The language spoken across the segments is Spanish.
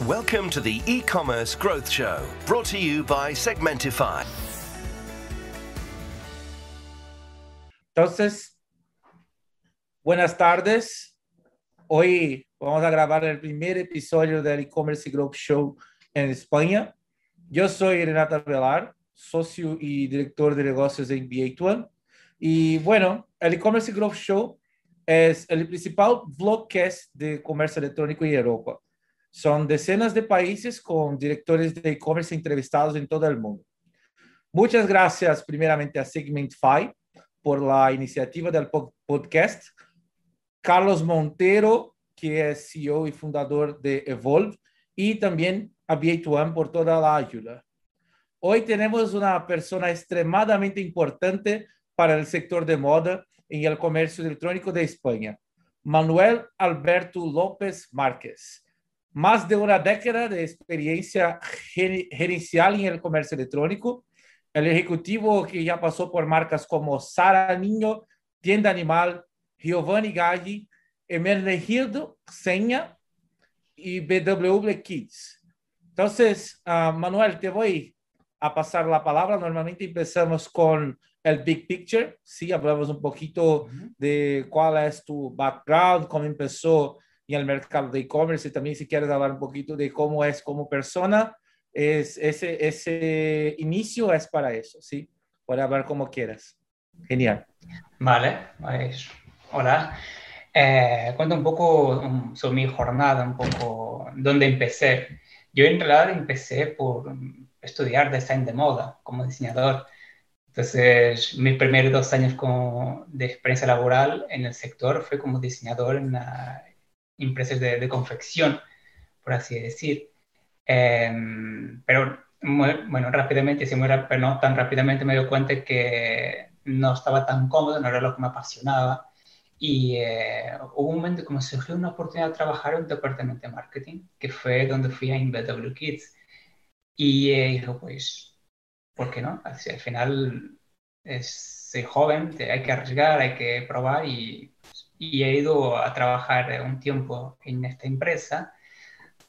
Welcome to the e-commerce growth show, brought to you by Segmentify. Entonces, buenas tardes. Hoy vamos a grabar el primer episodio del e-commerce growth show en España. Yo soy Renata Velar, socio y director de negocios en B8 Y bueno, el e-commerce growth show es el principal vlogcast de comercio electrónico en Europa. Son decenas de países con directores de e-commerce entrevistados en todo el mundo. Muchas gracias primeramente a Segmentify por la iniciativa del podcast, Carlos Montero, que es CEO y fundador de Evolve, y también a B8 por toda la ayuda. Hoy tenemos una persona extremadamente importante para el sector de moda en el comercio electrónico de España, Manuel Alberto López Márquez más de una década de experiencia gerencial en el comercio electrónico. El ejecutivo que ya pasó por marcas como Sara Niño, Tienda Animal, Giovanni Gaggi, Emergildo, Seña y BW Kids. Entonces, uh, Manuel, te voy a pasar la palabra. Normalmente empezamos con el big picture. Sí, hablamos un poquito uh -huh. de cuál es tu background, cómo empezó en el mercado de e-commerce y también si quieres hablar un poquito de cómo es como persona, es, ese, ese inicio es para eso, ¿sí? Puedes hablar como quieras. Genial. Vale, pues, hola. Eh, cuento un poco um, sobre mi jornada, un poco dónde empecé. Yo en realidad empecé por estudiar design de moda como diseñador. Entonces, mis primeros dos años como de experiencia laboral en el sector fue como diseñador en, una, empresas de, de confección, por así decir. Eh, pero bueno, rápidamente, sí, muy, pero no tan rápidamente me dio cuenta que no estaba tan cómodo, no era lo que me apasionaba. Y eh, hubo un momento como surgió una oportunidad de trabajar en un departamento de marketing, que fue donde fui a InBW Kids. Y eh, dijo, pues, ¿por qué no? Así, al final, es, soy joven, hay que arriesgar, hay que probar y y he ido a trabajar un tiempo en esta empresa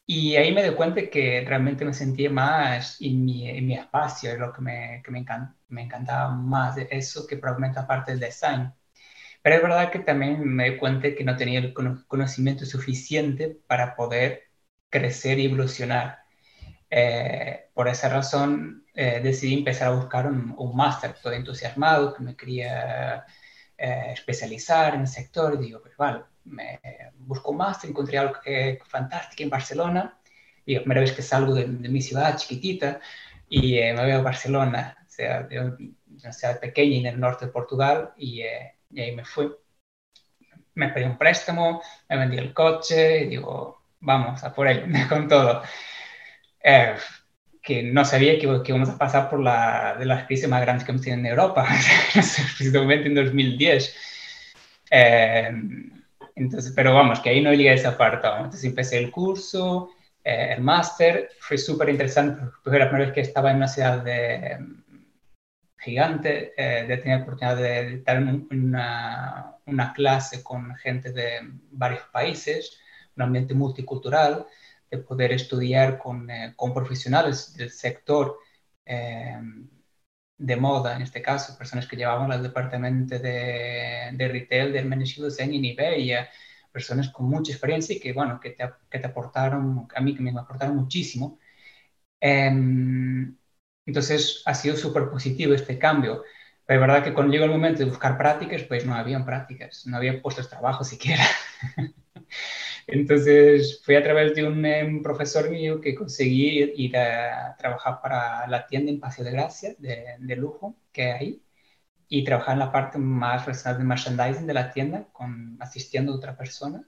y ahí me doy cuenta que realmente me sentía más en mi, en mi espacio, es lo que, me, que me, encanta, me encantaba más eso que probablemente aparte del design. Pero es verdad que también me doy cuenta que no tenía el conocimiento suficiente para poder crecer y evolucionar. Eh, por esa razón eh, decidí empezar a buscar un, un máster, todo entusiasmado, que me quería eh, especializar en el sector. Digo, pues vale, me busco un máster, encontré algo eh, fantástico en Barcelona. Digo, primera vez que salgo de, de mi ciudad chiquitita y eh, me veo a Barcelona, o sea, de una ciudad pequeña en el norte de Portugal y, eh, y ahí me fui. Me pedí un préstamo, me vendí el coche y digo, vamos a por él, con todo. Que no sabía que, que, íbamos a pasar por la de las crisis más grandes que hemos tenido en Europa, precisamente en 2010. Eh, entonces, pero vamos, que ahí no llegué a esa parte. Entonces empecé el curso, eh, el máster, fue súper interesante porque fue la primera vez que estaba en una ciudad de, gigante, eh, de tener la oportunidad de dar una, una clase con gente de varios países, un ambiente multicultural de poder estudiar con, eh, con profesionales del sector eh, de moda, en este caso, personas que llevaban al departamento de, de retail del Menegildo Zen en Iberia, personas con mucha experiencia y que, bueno, que te, que te aportaron, a mí que me aportaron muchísimo. Eh, entonces, ha sido súper positivo este cambio. Pero es verdad que cuando llegó el momento de buscar prácticas, pues no habían prácticas, no había puestos de trabajo siquiera. Entonces fui a través de un, un, profesor mío que conseguí ir a trabajar para la tienda en Paseo de Gracia de, lujo que hay ahí y trabajar en la parte más personal de merchandising de la tienda con, asistiendo a otra persona.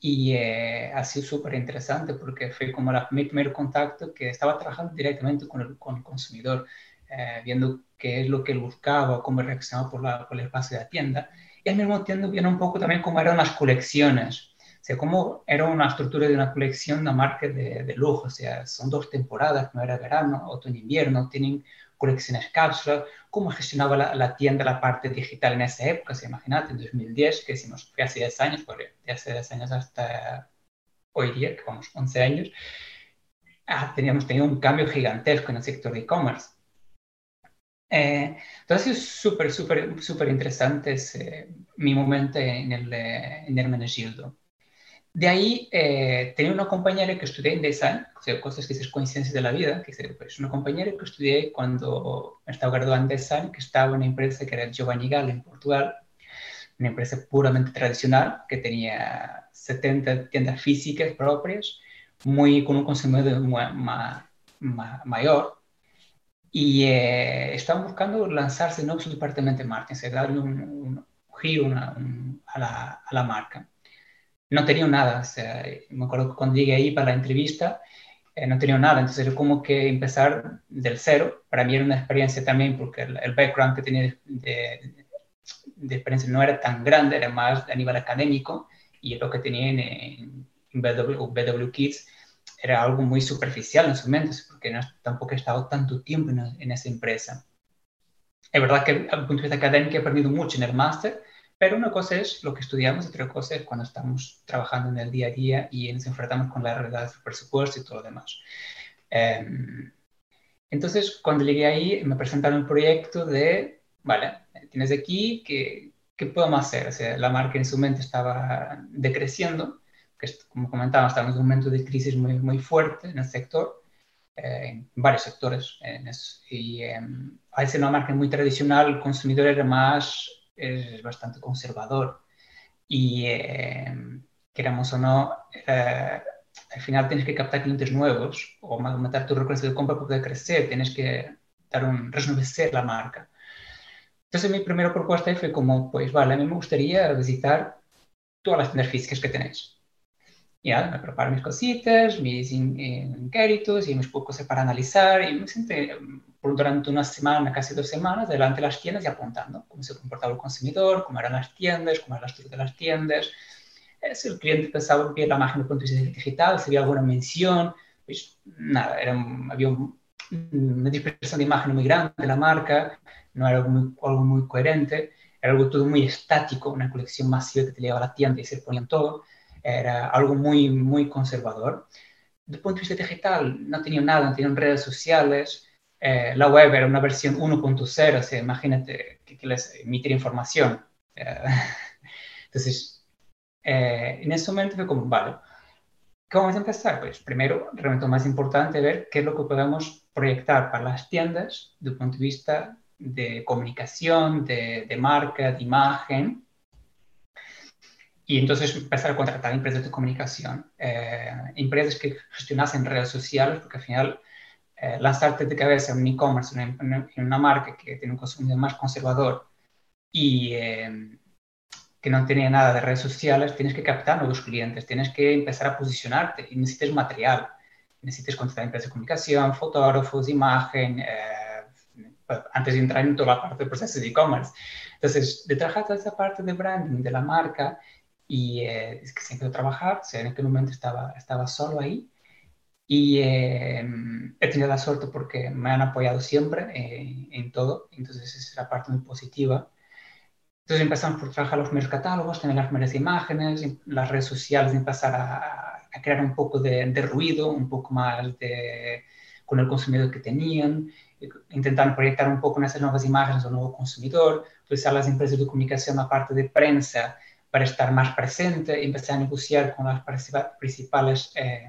Y eh, ha sido súper interesante porque fue como la, mi primer contacto que estaba trabajando directamente con el, con el consumidor, eh, viendo qué es lo que él buscaba, cómo reaccionaba por, por el espacio de la tienda. Y al mismo tiempo viendo un poco también cómo eran las colecciones o sea, como era una estructura de una colección de marca de, de, lujo, o sea, son dos temporadas, no era verano, otoño-invierno, tienen colecciones cápsulas, cómo gestionaba la, la, tienda la parte digital en esa época, se imagínate, en 2010, que fue hace 10 años, porque de hace 10 años hasta hoy día, que vamos 11 años, ah, teníamos tenido un cambio gigantesco en el sector de e-commerce. Eh, entonces es súper, súper, súper interesante mi momento en el, en Hermenegildo. De ahí eh, tenía una compañera que estudié en design, o sea, cosas que es coincidencia de la vida, que es pues, una compañera que estudié cuando estaba graduando en design, que estaba en una empresa que era Giovanni Galli en Portugal, una empresa puramente tradicional que tenía 70 tiendas físicas propias, muy, con un consumidor mayor, y eh, estaban buscando lanzarse en su departamento de marketing, darle un, giro a, la, a la marca no tenía nada. O sea, me acuerdo que cuando llegué ahí para la entrevista, eh, no tenía nada. Entonces era como que empezar del cero. Para mí era una experiencia también porque el, background que tenía de, de, experiencia no era tan grande, era más a nivel académico y lo que tenía en, BW, Kids era algo muy superficial en su mente, porque no, tampoco he estado tanto tiempo en, en esa empresa. Es verdad que desde el punto de vista académico he aprendido mucho en el máster, pero una cosa es lo que estudiamos, otra cosa es cuando estamos trabajando en el día a día y nos enfrentamos con la realidad del presupuesto y todo lo demás. Em, entonces, cuando llegué ahí, me presentaron el proyecto de, vale, tienes aquí, ¿qué, qué podemos hacer? O sea, la marca en su mente estaba decreciendo, que como comentaba, estamos en un momento de crisis muy, muy fuerte en el sector, eh, en varios sectores. En y eh, al ser una marca muy tradicional, el consumidor era más es bastante conservador y eh, queramos o no, eh, al final tienes que captar clientes nuevos o aumentar tu recursos de compra para poder crecer, tienes que dar un, rejuvenecer la marca. Entonces mi primera propuesta fue como, pues vale, a mí me gustaría visitar todas las tiendas físicas que tenéis. Ya, me preparo mis cositas, mis inquéritos y mis pocos para analizar y me senté durante una semana, casi dos semanas, delante de las tiendas y apuntando cómo se comportaba el consumidor, cómo eran las tiendas, cómo era la estructura de las tiendas. Eh, si el cliente pensaba que la de punto de digital, si había alguna mención, pues nada, era, había una dispersión de imagen muy grande de la marca, no era algo muy, algo muy coherente, era algo todo muy estático, una colección masiva que te llevaba a la tienda y se ponían todo, era algo muy, muy conservador. Desde el punto de vista digital, no tenía nada, no tenían redes sociales, eh, la web era una versión 1.0, o sea, imagínate que, les emitir información. Eh, entonces, eh, en ese momento fue como, vale, ¿cómo vamos a empezar? Pues primero, realmente lo más importante, ver qué es lo que podemos proyectar para las tiendas desde el punto de vista de comunicación, de, de marca, de imagen. Y entonces empezar a contratar empresas de comunicación, empresas que gestionasen redes sociales, porque al final eh, lanzarte de cabeza en un e-commerce, en, una marca que tiene un consumidor más conservador y eh, que no tiene nada de redes sociales, tienes que captar nuevos clientes, tienes que empezar a posicionarte y necesitas material. Necesitas contratar empresas de comunicación, fotógrafos, imagen, eh, antes de entrar en toda la parte del proceso de e-commerce. Entonces, de trabajar toda esa parte de branding de la marca y es que siempre trabajar, o sea, en aquel momento estaba, estaba solo ahí y eh, he tenido la suerte porque me han apoyado siempre eh, en todo, entonces esa es la parte muy positiva. Entonces empezamos por trabajar los primeros catálogos, tener las primeras imágenes, las redes sociales, empezar a, a crear un poco de, de, ruido, un poco más de, con el consumidor que tenían, intentar proyectar un poco en esas nuevas imágenes al nuevo consumidor, utilizar las empresas de comunicación, la parte de prensa, para estar más presente, empezar a negociar con las principales... Eh,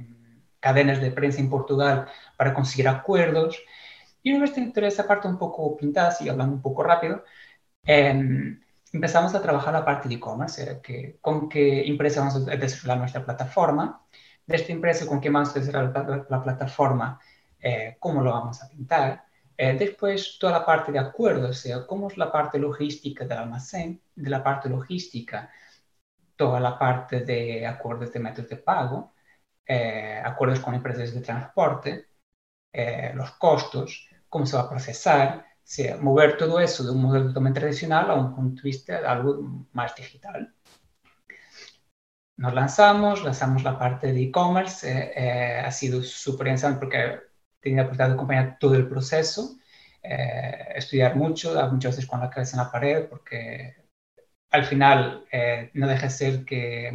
cadenas de prensa en Portugal para conseguir acuerdos. Y una vez que toda esa parte un poco pintada, y hablando un poco rápido, em, empezamos a trabajar la parte de e-commerce, que, con qué empresa vamos a desarrollar nuestra plataforma, de esta empresa con qué vamos a desarrollar la, plataforma, eh, cómo lo vamos a pintar, eh, después toda la parte de acuerdos, o sea, cómo es la parte logística del almacén, de la parte logística, toda la parte de acuerdos de métodos de pago, eh, acuerdos con empresas de transporte, eh, los costos, cómo se va a procesar, mover todo eso de un modelo totalmente tradicional a un punto de vista de algo más digital. Nos lanzamos, lanzamos la parte de e-commerce, eh, ha sido súper interesante porque tenido la oportunidad de acompañar todo el proceso, estudiar mucho, muchas veces con la cabeza en la pared, porque al final no deja de ser que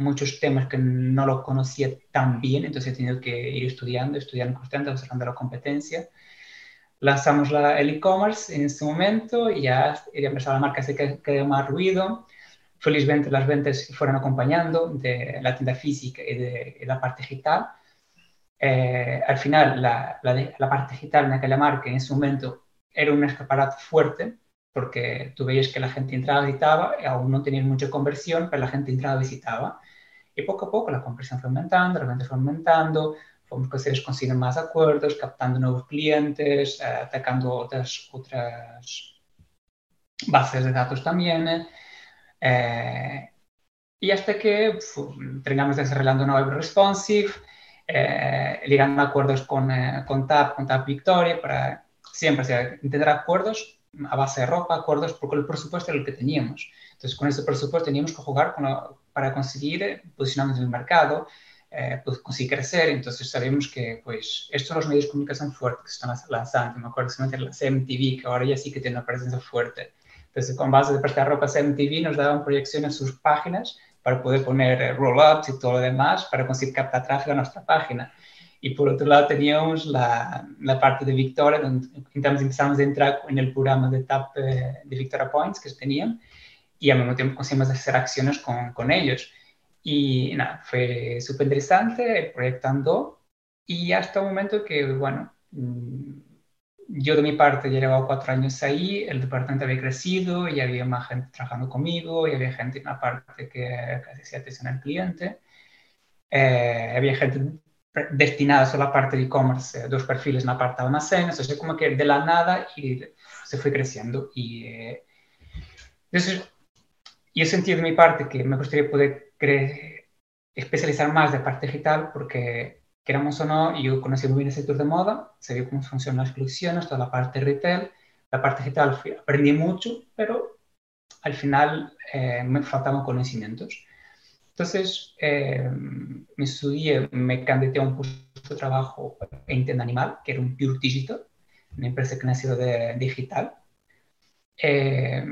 muchos temas que no lo conocía tan bien, entonces he tenido que ir estudiando, estudiando constante, observando la competencia. Lanzamos la, el e-commerce en ese momento y ya empezó la marca se quedó más ruido. Felizmente las ventas fueron acompañando de la tienda física y de, la parte digital. Eh, al final, la, parte digital en aquella marca en ese momento era un escaparate fuerte, porque tú veías que la gente entraba, visitaba, aún no tenían mucha conversión, pero la gente entraba, visitaba. Y poco a poco la conversión fue aumentando, la venta fue aumentando, fuimos consiguiendo más acuerdos, captando nuevos clientes, eh, atacando otras, otras bases de datos también. Eh, y hasta que terminamos desarrollando una web responsive, eh, ligando acuerdos con, eh, con TAP, con TAP Victoria, para siempre o sea, tener acuerdos a base de ropa, acuerdos por el presupuesto el que teníamos. Entonces, con ese presupuesto teníamos que jugar con para conseguir posicionarnos en el mercado, eh, pues, conseguir crecer. Entonces, sabemos que pues, estos son los medios de comunicación fuertes que están lanzando. Me acuerdo que la CMTV, que ahora ya sí que tiene una presencia fuerte. Entonces, con base de prestar ropa CMTV, nos daban proyecciones en sus páginas para poder poner eh, roll-ups y todo lo demás para conseguir captar tráfico a nuestra página. Y por otro lado teníamos la, la parte de Victoria, donde empezamos a entrar en el programa de TAP eh, de Victoria Points que tenían y al mismo tiempo conseguimos hacer acciones con, con ellos. Y nada, fue súper interesante, proyectando y hasta un momento que, bueno, mm, yo de mi parte ya llevaba cuatro años ahí, el departamento había crecido y había más gente trabajando conmigo y había gente en la parte que, que hacía atención al cliente. Eh, había gente destinada solo a la parte de e-commerce, eh, dos perfiles en la parte de almacén, entonces como que de la nada y se fue creciendo. Y eh, entonces yo sentí de mi parte que me gustaría poder especializar más de parte digital porque queramos o no, yo conocí muy bien el sector de moda, sabía cómo funcionan las colecciones, toda la parte retail, la parte digital aprendí mucho, pero al final eh, me faltaban conocimientos. Entonces, eh, me estudié, me candidaté a un puesto de trabajo en tienda animal, que era un Pure Digital, una empresa que nació de digital. Eh,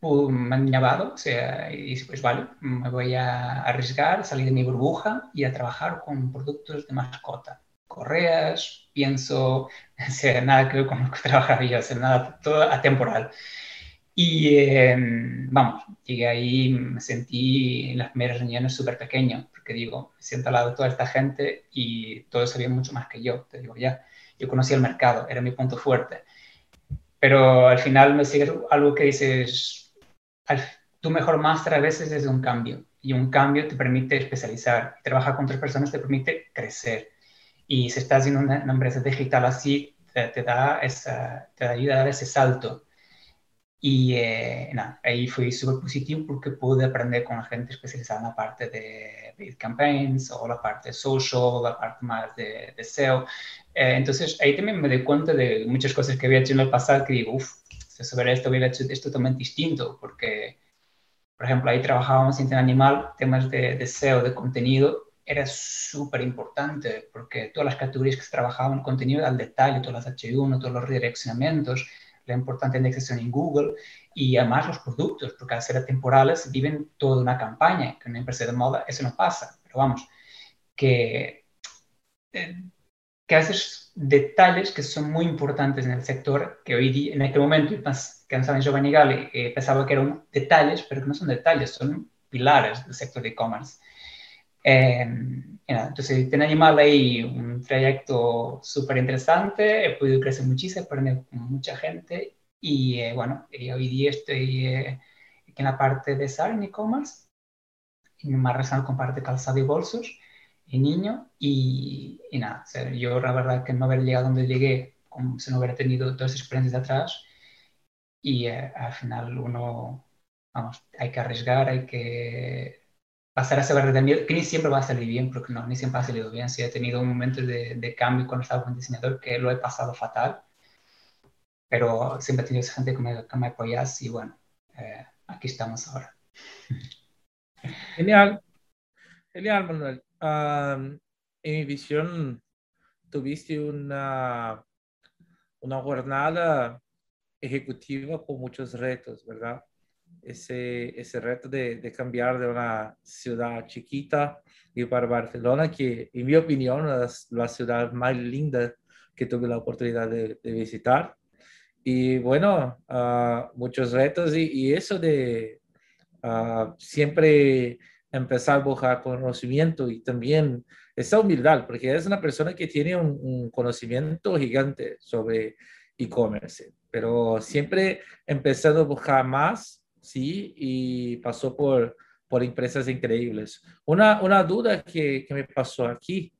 me han llamado, o sea, y dije, pues vale, me voy a arriesgar, salir de mi burbuja y a trabajar con productos de mascota. Correas, pienso, o sea, nada que con trabajar yo, o sea, nada, todo atemporal. Y em, vamos, llegué ahí, me sentí en las primeras reuniones súper pequeño, porque digo, me siento al lado de toda esta gente y todos sabían mucho más que yo, te digo ya. Yo conocía el mercado, era mi punto fuerte. Pero al final me sigue algo que dices, tu mejor máster a veces es un cambio y un cambio te permite especializar. Trabajar con otras personas te permite crecer. Y si estás en una, empresa digital así, te, da esa, te ayuda a dar ese salto. Y eh, nada, ahí fue súper positivo porque pude aprender con la gente especializada en la parte de paid campaigns o la parte social, la parte más de, de SEO. Eh, entonces ahí también me doy cuenta de muchas cosas que había hecho en el pasado que digo, uff, sobre esto hubiera hecho esto totalmente distinto porque, por ejemplo, ahí trabajábamos en animal, temas de, de SEO, de contenido, era súper importante porque todas las categorías que se trabajaban contenido al detalle, todas las H1, todos los redireccionamientos, importante indexación en Google y además los productos, porque al ser temporales viven toda una campaña, que en una empresa de moda eso no pasa, pero vamos, que, eh, que haces detalles que son muy importantes en el sector, que hoy día, en este momento, que pensaba en Giovanni Galli, eh, pensaba que eran detalles, pero que no son detalles, son pilares del sector de e-commerce. Eh, entonces, tiene animal ahí un trayecto súper interesante, he podido crecer muchísimo, aprender con mucha gente y eh, bueno, hoy día estoy eh, en la parte de SAR en e-commerce, más relacionado con parte de calzado y bolsos y niño y, y nada, yo la verdad que no haber llegado donde llegué como si no hubiera tenido todas esas experiencias de atrás y eh, al final uno, vamos, hay que arriesgar, hay que pasar a barrera de miedo, que ni siempre va a salir bien, porque no, ni siempre ha salido bien. Si he tenido un momento de, de cambio cuando estaba con diseñador que lo he pasado fatal, pero siempre he tenido esa gente que me, que me apoyas y bueno, eh, aquí estamos ahora. Genial, genial, Manuel. en mi visión, tuviste una, una jornada ejecutiva con muchos retos, ¿verdad? Ese, ese reto de, de, cambiar de una ciudad chiquita y para Barcelona, que en mi opinión es la ciudad más linda que tuve la oportunidad de, de visitar. Y bueno, uh, muchos retos y, y eso de uh, siempre empezar a buscar conocimiento y también esa humildad, porque es una persona que tiene un, un conocimiento gigante sobre e-commerce, pero siempre empezando a buscar más, ¿sí? Y pasó por, por empresas increíbles. Una, una duda que, que me pasó aquí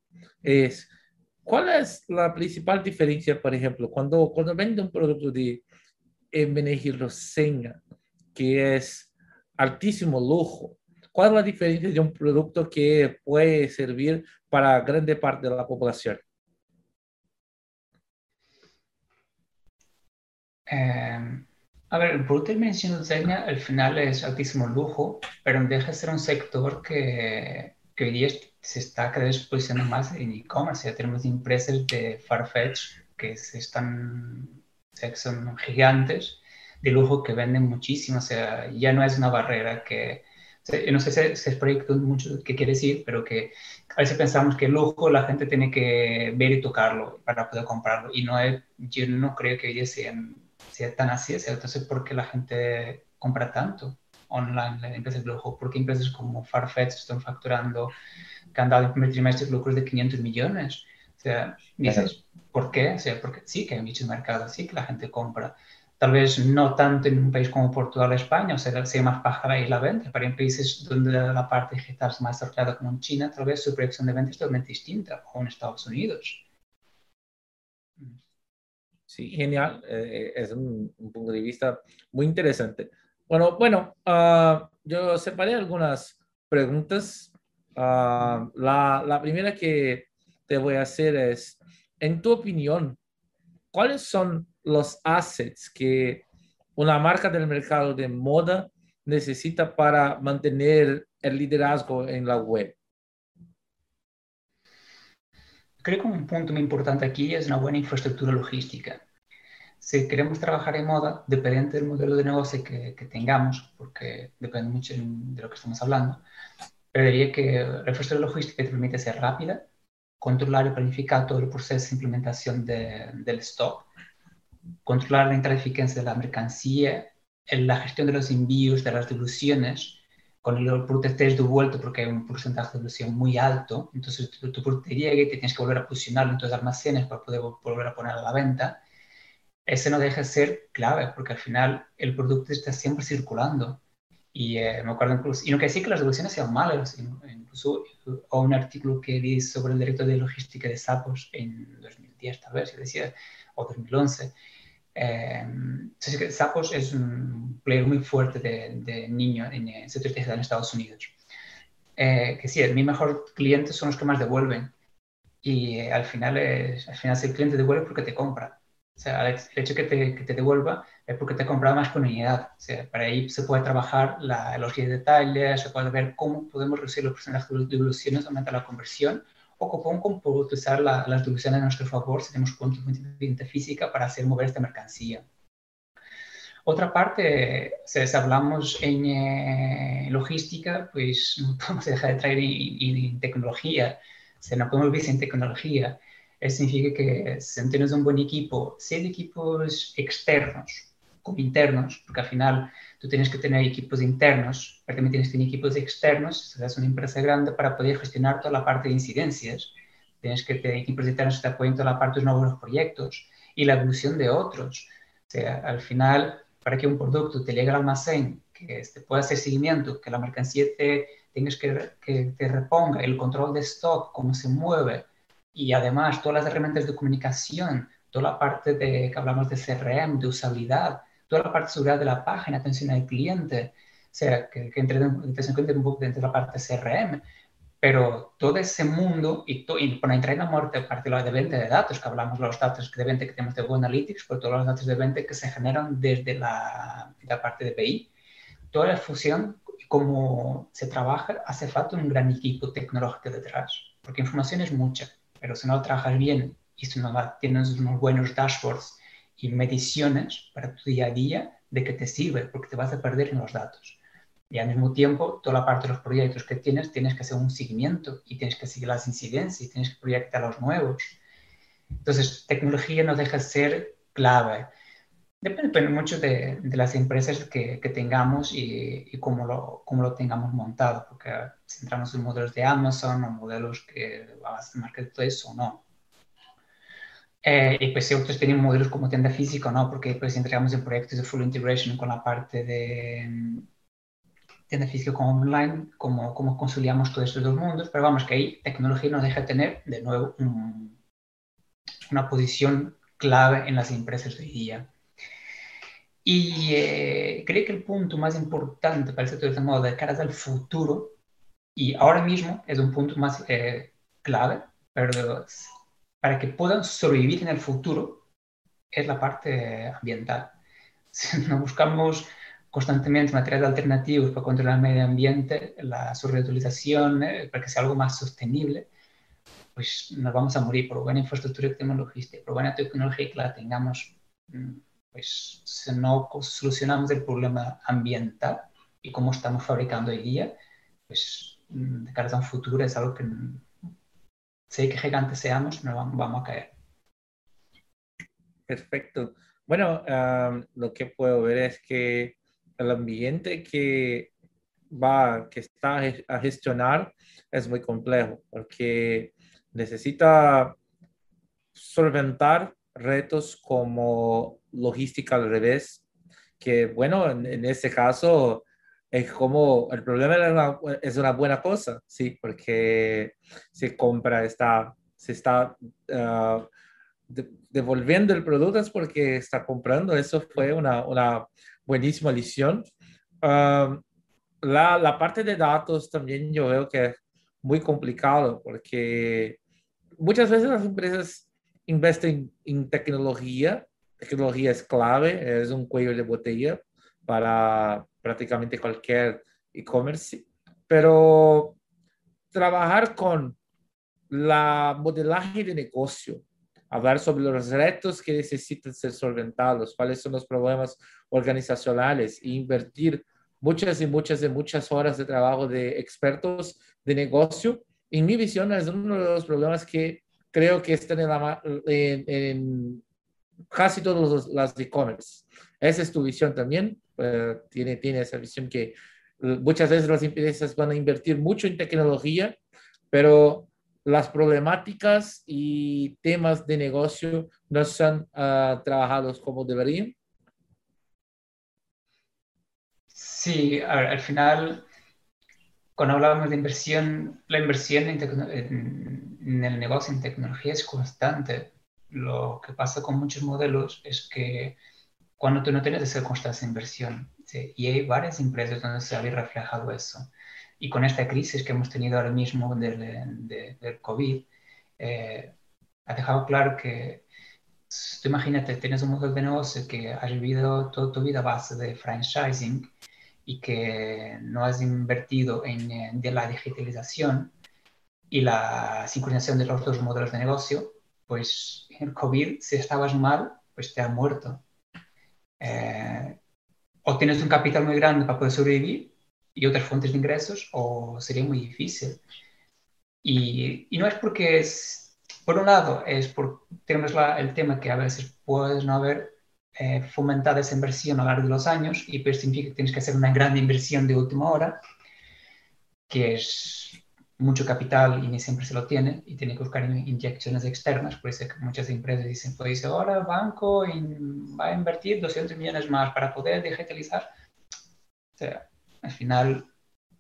es, ¿cuál es la principal diferencia, por ejemplo, cuando, cuando vende un producto de Seña, que es altísimo lujo, ¿Cuál es la diferencia de un producto que puede servir para grande parte de la población? Eh, a ver, el producto de mención Zegna al final es altísimo lujo, pero deja de ser un sector que, que hoy día se está cada vez posicionando más en e-commerce. Ya tenemos empresas de Farfetch que se están, que son gigantes de lujo que venden muchísimo. O sea, ya no es una barrera que no sé si, es proyecto mucho que quiere decir, pero que a veces pensamos que el lujo la gente tiene que ver y tocarlo para poder comprarlo. Y no es, yo no creo que hoy sea, sea tan así. Entonces, ¿por qué la gente compra tanto online en empresas de lujo? Porque empresas como Farfetch están facturando, que han dado en primer trimestre lucros de 500 millones. O sea, dices, ¿por qué? O sea, porque sí que hay mucho mercado, sí que la gente compra tal vez no tanto en un país como Portugal o España, o sea, sea más baja ahí la venta, pero en países donde la parte digital es más desarrollada como en China, tal vez su proyección de venta es totalmente distinta, o en Estados Unidos. Sí, genial. Eh, es un, punto de vista muy interesante. Bueno, bueno, uh, yo separé algunas preguntas. Uh, la, la primera que te voy a hacer es, en tu opinión, ¿cuáles son los assets que una marca del mercado de moda necesita para mantener el liderazgo en la web? Creo que un punto muy importante aquí es una buena infraestructura logística. Si queremos trabajar en moda, depende del modelo de negocio que, que tengamos, porque depende mucho de lo que estamos hablando, pero diría que la infraestructura logística te permite ser rápida, controlar y planificar todo el proceso de implementación de, del stock, controlar la entrada de la mercancía, la gestión de los envíos, de las devoluciones, con el producto estés devuelto porque hay un porcentaje de devolución muy alto, entonces tu, tu producto llega y te tienes que volver a posicionarlo en tus almacenes para poder volver a poner a la venta. Ese no deja de ser clave porque al final el producto está siempre circulando. Y eh, me acuerdo incluso, y no quiere decir que las devoluciones sean malas, incluso o un artículo que vi sobre el director de logística de Sapos en 2010 tal vez, decía, o 2011, eh, Zappos es un player muy fuerte de, de niños en el sector digital en Estados Unidos. Eh, que sí, mi mejor cliente son los que más devuelven. Y eh, al, final es, al final el cliente devuelve porque te compra. O sea, el hecho que te, que te devuelva es porque te ha comprado más con unidad. O sea, para ahí se puede trabajar la, los de detalles, se puede ver cómo podemos reducir los porcentajes de devoluciones, aumentar la conversión o cómo por utilizar la, las devoluciones a nuestro favor si tenemos puntos de física para hacer mover esta mercancía. Otra parte, si hablamos en eh, logística, pues no podemos dejar de traer en, tecnología. Si no podemos vivir sin tecnología. Eso significa que si tenemos un buen equipo, sea de equipos externos como internos, porque al final tú tienes que tener equipos internos, pero también tienes que tener equipos externos, si es una empresa grande, para poder gestionar toda la parte de incidencias. Tienes que tener equipos internos que te apoyen toda la parte de nuevos proyectos y la evolución de otros. O sea, al final, para que un producto te llegue al almacén, que te pueda hacer seguimiento, que la mercancía te tengas que, que te reponga, el control de stock, cómo se mueve, y además todas las herramientas de comunicación, toda la parte de que hablamos de CRM, de usabilidad, toda la parte de seguridad de la página, atención al cliente, o sea, que, que entre, encuentre un poco dentro de la parte CRM, pero todo ese mundo, y, to, y para entrar en la muerte, parte de venta de datos, que hablamos de los datos de venta que tenemos de Google Analytics, pero todos los datos de venta que se generan desde la, la parte de PI, toda la fusión, cómo se trabaja, hace falta un gran equipo tecnológico detrás, porque información es mucha, pero si no trabajas bien y si no tienes unos buenos dashboards y mediciones para tu día a día, de que te sirve, porque te vas a perder en los datos. Y al mismo tiempo, toda la parte de los proyectos que tienes, tienes que hacer un seguimiento y tienes que seguir las incidencias y tienes que proyectar los nuevos. Entonces, tecnología no deja de ser clave. Depende, mucho de, de, las empresas que, que tengamos y, y, cómo, lo, cómo lo tengamos montado, porque si entramos en modelos de Amazon o modelos que a base marketplace o no. Eh, y pues si otros tienen modelos como tienda física, ¿no? Porque pues entramos en proyectos de full integration con la parte de mm, tienda física con online, como, como conciliamos todos estos dos mundos, pero vamos que ahí tecnología nos deja tener de nuevo un, una posición clave en las empresas de hoy día. Y eh, creo que el punto más importante para el sector de moda de cara al futuro, y ahora mismo es un punto más eh, clave, pero para que puedan sobrevivir en el futuro, es la parte ambiental. Si no buscamos constantemente materiales alternativos para controlar el medio ambiente, la su reutilización, eh, para que sea algo más sostenible, pues nos vamos a morir por buena infraestructura y tecnología, por buena tecnología que la tengamos, mm, pues si no solucionamos el problema ambiental y cómo estamos fabricando hoy día, pues mm, de cara a un futuro es algo que sé que gigantes seamos, no vamos a caer. Perfecto. Bueno, lo que puedo ver es que el ambiente que va, que está a gestionar es muy complejo porque necesita solventar retos como logística al revés, que bueno, en, en este caso es como el problema es una, es una, buena cosa, sí, porque se compra, está, se está uh, de, devolviendo el producto es porque está comprando, eso fue una, una buenísima lección. Uh, la, la, parte de datos también yo veo que es muy complicado porque muchas veces las empresas invierten en tecnología, tecnología es clave, es un cuello de botella para prácticamente cualquier e-commerce, pero trabajar con la modelaje de negocio, hablar sobre los retos que necesitan ser solventados, cuáles son los problemas organizacionales e invertir muchas y muchas y muchas horas de trabajo de expertos de negocio. En mi visión es uno de los problemas que creo que están en, en, en casi todos los e-commerce. Esa es tu visión también. Eh, tiene, tiene esa visión que muchas veces las empresas van a invertir mucho en tecnología, pero las problemáticas y temas de negocio no son uh, trabajados como deberían. Sí, al final, cuando hablamos de inversión, la inversión en, en, el negocio en tecnología es constante. Lo que pasa con muchos modelos es que cuando tú no tienes esa constancia de inversión. Y hay varias empresas donde se ha reflejado eso. Y con esta crisis que hemos tenido ahora mismo del, del COVID, eh, ha dejado claro que tú imagínate, tienes un modelo de negocio que has vivido toda tu vida a base de franchising y que no has invertido en, en de la digitalización y la sincronización de los dos modelos de negocio, pues el COVID, si estabas mal, pues te ha muerto. Eh, o tienes un capital muy grande para poder sobrevivir y otras fuentes de ingresos, o sería muy difícil. Y, y no es porque es, por un lado, es por, tenemos la, el tema que a veces puedes no haber eh, fomentado esa inversión a lo largo de los años, y pues significa que tienes que hacer una gran inversión de última hora, que es mucho capital y ni siempre se lo tiene y tiene que buscar inyecciones externas. Por eso que muchas empresas dicen, pues ahora el banco va a invertir 200 millones más para poder digitalizar. O sea, al final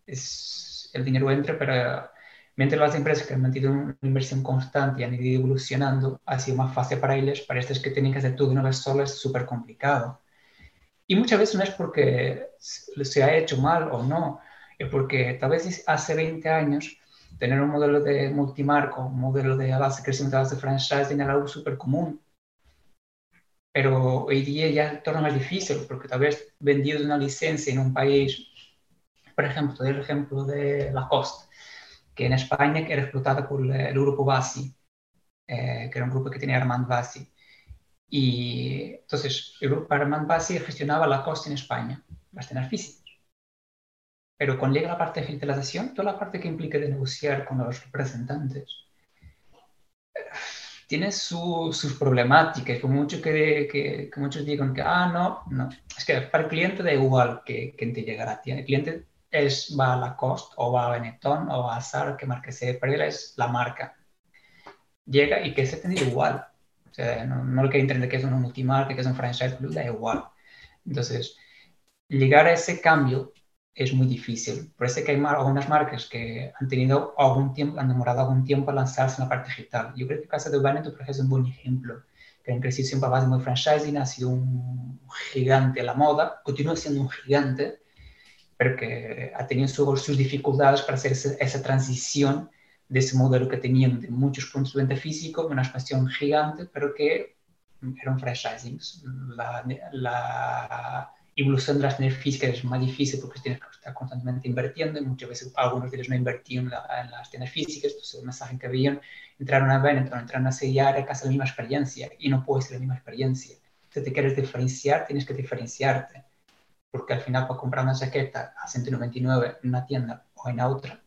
es, el dinero entra, pero mientras las empresas que han mantenido una inversión constante y han ido evolucionando, ha sido más fácil para ellos. Para estas que tienen que hacer todo de una vez sola es súper complicado. Y muchas veces no es porque se ha hecho mal o no, es porque tal vez hace 20 años tener un modelo de multimarco, un modelo de base crecimiento de base de franchising era algo súper común. Pero hoy día ya torna más difícil porque tal vez vendido una licencia en un país, por ejemplo, el ejemplo de Lacoste, que en España era explotada por el grupo Bassi, eh, que era un grupo que tenía Armand Bassi. Y entonces el grupo Paramount Basi gestionaba la costa en España, las tiendas físicas. Pero cuando llega la parte de digitalización, toda la parte que implica de negociar con los representantes, tiene sus problemáticas, como mucho que, que, muchos digan que, ah, no, no, es que para el cliente da igual que, que te llegará. El cliente es, va a Lacoste o va a Benetton o va a Zara, que marca se para él es la marca. Llega y que se tiene igual. O sea, no, no lo que entender que es una multimarca, que es un franchise, da igual. Entonces, llegar a ese cambio es muy difícil. Por eso que hay algunas marcas que han tenido algún tiempo, han demorado algún tiempo a lanzarse en la parte digital. Yo creo que Casa de Benetton, por ejemplo, es un buen ejemplo. Que han crecido siempre a base de franchising, ha sido un gigante a la moda, continúa siendo un gigante, pero que ha tenido sus dificultades para hacer esa, transición de ese modelo que tenían de muchos puntos de venta físico, una expansión gigante, pero que era un franchising. La, la de las tiendas físicas es más difícil porque tienes que estar constantemente invirtiendo y muchas veces algunos de ellos no invertían en, las tiendas físicas, entonces el mensaje que veían, entraron a Benetton, entraron a sellar, era casi la misma experiencia y no puede ser la misma experiencia. Si te quieres diferenciar, tienes que diferenciarte, porque al final para comprar una chaqueta a 199 en una tienda o en otra,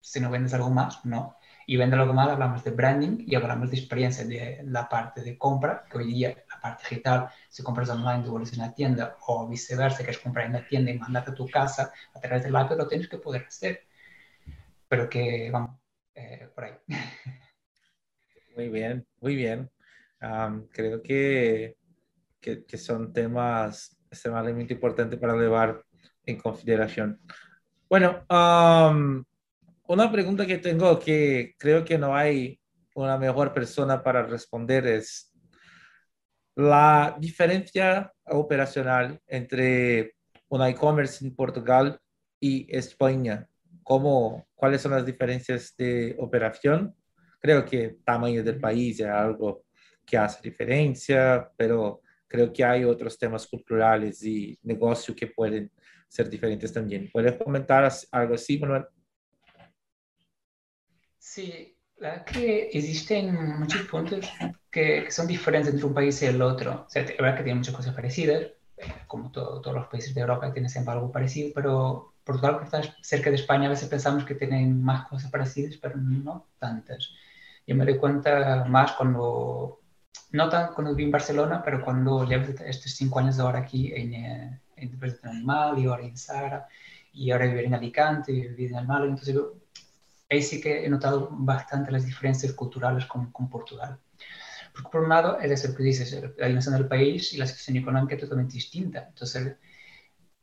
si no vendes algo más, no. Y vender algo más, hablamos de branding y hablamos de experiencia de la parte de compra, que hoy día parte digital, si compras online, devuelves en la tienda o viceversa, que es comprar en la tienda y mandarte a tu casa a través del app, lo tienes que poder hacer. Pero que, vamos, eh, por ahí. Muy bien, muy bien. creo que, que, que, son temas extremadamente importantes para llevar en consideración. Bueno, una pregunta que tengo que creo que no hay una mejor persona para responder es, la diferencia operacional entre un e-commerce en Portugal y España. ¿Cómo, ¿Cuáles son las diferencias de operación? Creo que tamaño del país es algo que hace diferencia, pero creo que hay otros temas culturales y negocio que pueden ser diferentes también. ¿Puedes comentar algo así, Manuel? Sí, la que existen muchos puntos que, son diferentes entre un país y el otro. O sea, es verdad que tienen muchas cosas parecidas, como todos los países de Europa tienen siempre algo parecido, pero Portugal, que está cerca de España, a veces pensamos que tienen más cosas parecidas, pero no tantas. Yo me doy cuenta más cuando, no tan cuando viví en Barcelona, pero cuando llevo estos cinco años ahora aquí en, eh, en de Animal y ahora en Sara, y ahora vivir en Alicante y vivir en Almagro, entonces ahí sí que he notado bastante las diferencias culturales con, con Portugal. Porque por un lado, es eso que dices, la dimensión del país y la situación económica es totalmente distinta. Entonces,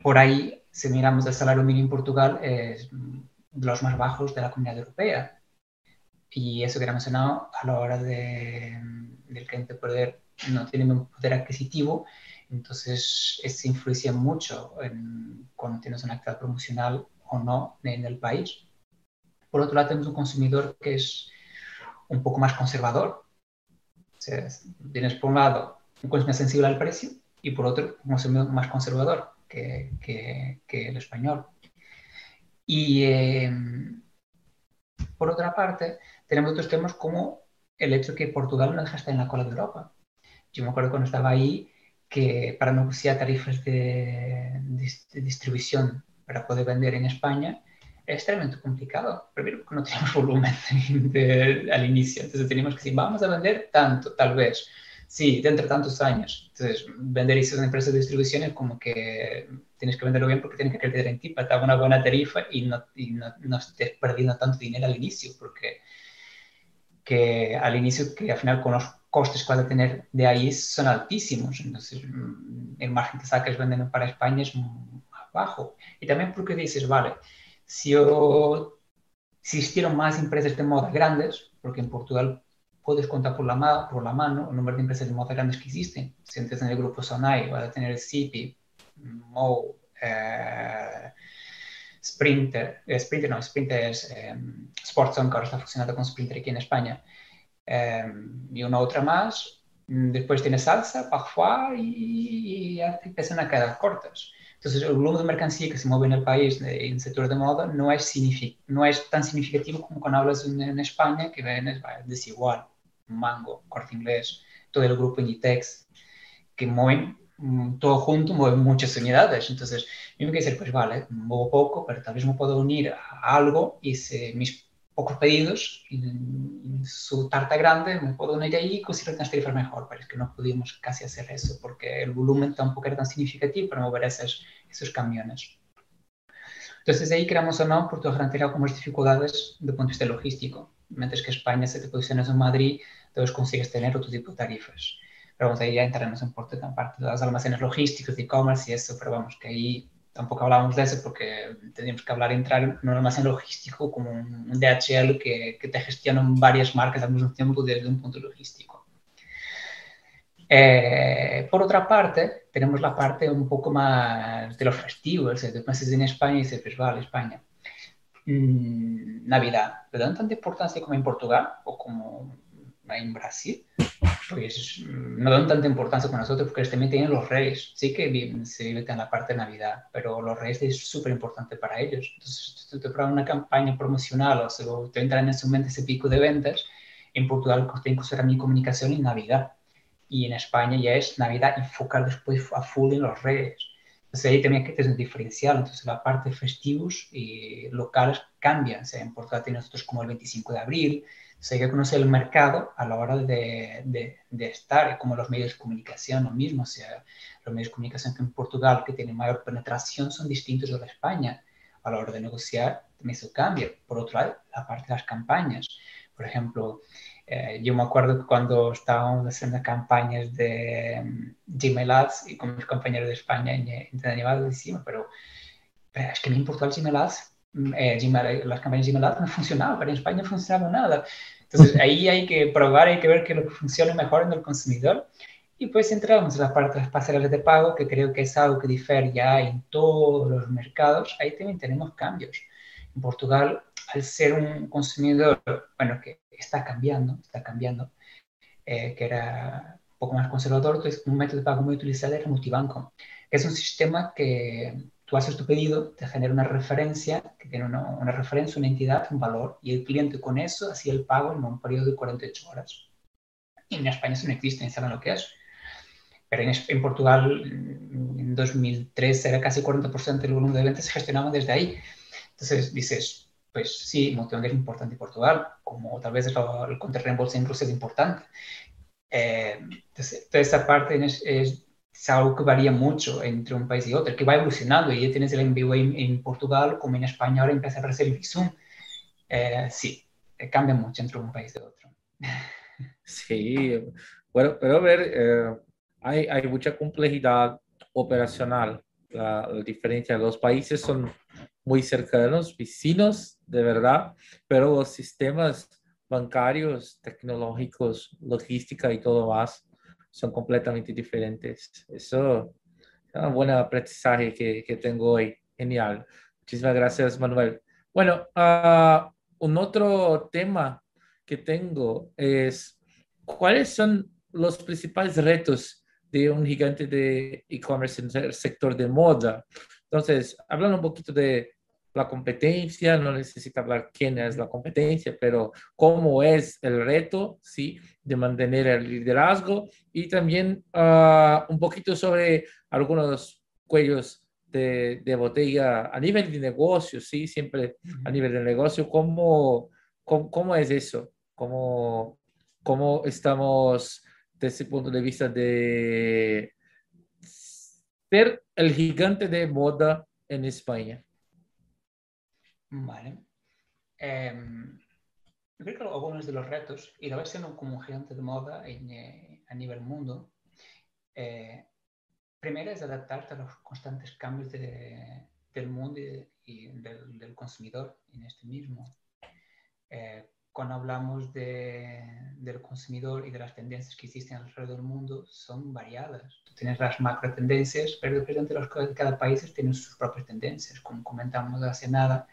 por ahí, si miramos el salario mínimo en Portugal, es de los más bajos de la comunidad europea. Y eso que era mencionado a la hora de, del cliente poder, no tiene un poder adquisitivo, entonces eso influencia mucho en cuando tienes una actividad promocional o no en el país. Por otro lado, tenemos un consumidor que es un poco más conservador. O sea, tienes por un lado un consumidor sensible al precio y por otro un consumidor más conservador que, que, el español. Y em, por otra parte, tenemos otros temas como el hecho que Portugal no deja estar en la cola de Europa. Yo me acuerdo cuando estaba ahí que para negociar tarifas de, de distribución para poder vender en España, es extremadamente complicado. Primero, porque no teníamos volumen al inicio. Entonces teníamos que decir, vamos a vender tanto, tal vez. Sí, dentro de tantos años. Entonces, vender en empresas de distribución es como que tienes que venderlo bien porque tienes que creer en ti para dar una buena tarifa y no, y no, no estés perdiendo tanto dinero al inicio, porque que al inicio, que al final con los costes que vas a tener de ahí son altísimos. Entonces, el margen que sacas vendiendo para España es bajo. Y también porque dices, vale, si existieron más empresas de moda grandes, porque en Portugal puedes contar por la, por la mano el número de empresas de moda grandes que existen. Si antes en el grupo Sonai vas a tener Cipi, Mo, eh, Sprinter, eh, Sprinter no, Sprinter es eh, que ahora está funcionando con Sprinter aquí en España, eh, y una otra más. Después tienes Salsa, Parfois y, y, y empiezan a quedar cortas. Entonces, el volumen de mercancía que se mueve en el país, en el sector de moda, no es, no es tan significativo como cuando hablas en, España, que ven, es desigual. Mango, Corte Inglés, todo el grupo Inditex, que mueven todo junto, mueven muchas unidades. Entonces, yo me quedé decir, pues vale, muevo poco, pero tal vez me puedo unir a algo y se, mis pocos pedidos, en, su tarta grande, me puedo unir ahí y conseguir unas tarifas mejor, pero es que no pudimos casi hacer eso porque el volumen tampoco era tan significativo para mover esos, esos camiones. Entonces ahí creamos o no, Portugal con más dificultades desde el punto de vista logístico, mientras que España, si te posicionas en Madrid, entonces consigues tener otro tipo de tarifas. Pero vamos, ahí ya entraremos en parte de los almacenes logísticos, de e-commerce y eso, pero vamos, que ahí tampoco hablábamos de eso porque teníamos que hablar, entrar en un almacén logístico como un DHL que, que te gestionan varias marcas al mismo tiempo desde un punto logístico. Eh, por otra parte, tenemos la parte un poco más de los festivos, de meses en España y dices, pues vale, España. Mm, Navidad, ¿le dan tanta importancia como en Portugal o como en Brasil? Pues no dan tanta importancia con nosotros porque también tienen los reyes. Sí que se vive en la parte de Navidad, pero los reyes es súper importante para ellos. Entonces, tú te una campaña promocional o se te entra en su mente ese pico de ventas, en Portugal tengo que mi comunicación en Navidad. Y en España ya es Navidad enfocar después a full en los reyes. Entonces ahí también hay que tener diferencial. Entonces la parte festivos y locales cambian. O sea, en Portugal tenemos nosotros como el 25 de abril, se que conocer el mercado a la hora de, de, estar, como los medios de comunicación, lo mismo, o sea, los medios de comunicación que en Portugal, que tienen mayor penetración, son distintos de España. A la hora de negociar, también eso cambia. Por otro lado, la parte de las campañas. Por ejemplo, eh, yo me acuerdo que cuando estábamos haciendo campañas de um, Gmail Ads y con mis compañeros de España en, en decimos, pero, pero, es que en Portugal Gmail Ads eh, las campañas de Gmail no funcionaban, pero en España no funcionaba nada. Entonces ahí hay que probar, hay que ver que lo que funcione mejor en el consumidor. Y pues entramos en la parte de las pasarelas de pago, que creo que es algo que difiere ya en todos los mercados. Ahí también tenemos cambios. En Portugal, al ser un consumidor, bueno, que está cambiando, está cambiando, eh, que era un poco más conservador, entonces un método de pago muy utilizado era Multibanco. Es un sistema que tú haces tu pedido, te genera una referencia, que tiene una, una, referencia, una entidad, un valor, y el cliente con eso hacía el pago en un periodo de 48 horas. Y en España eso no existe, saben lo que es. Pero en, en Portugal, en 2003, era casi 40% del volumen de ventas se gestionaba desde ahí. Entonces dices, pues sí, Multibank es importante en Portugal, como tal vez el, el counter reembolso incluso es importante. Eh, entonces, toda esa parte es, es es algo que varía mucho entre un país y otro, que va evolucionando. Y ya tienes el envío en, Portugal, como en España ahora empieza a recibir Visum. Eh, sí, eh, cambia mucho entre un país y otro. Sí, bueno, pero ver, eh, hay, hay mucha complejidad operacional. La, la, diferencia, los países son muy cercanos, vecinos, de verdad, pero los sistemas bancarios, tecnológicos, logística y todo más son completamente diferentes. Eso es un buen aprendizaje que, que tengo hoy. Genial. Muchísimas gracias, Manuel. Bueno, uh, un otro tema que tengo es cuáles son los principales retos de un gigante de e-commerce en el sector de moda. Entonces, hablando un poquito de la competencia, no necesita hablar quién es la competencia, pero cómo es el reto, ¿sí? De mantener el liderazgo y también uh, un poquito sobre algunos cuellos de, de, botella a nivel de negocio, ¿sí? Siempre a nivel de negocio, ¿cómo, cómo, cómo es eso? ¿Cómo, ¿Cómo estamos desde ese punto de vista de ser el gigante de moda en España? Vale. Eh, yo creo que algunos de los retos, y la vez siendo como un gigante de moda en, eh, a nivel mundo, eh, primero es adaptarte a los constantes cambios de, del mundo y, y del, del, consumidor en este mismo. Eh, cuando hablamos de, del consumidor y de las tendencias que existen alrededor del mundo, son variadas. Tú tienes las macro tendencias, pero de los, cada país tiene sus propias tendencias. Como comentamos hace nada,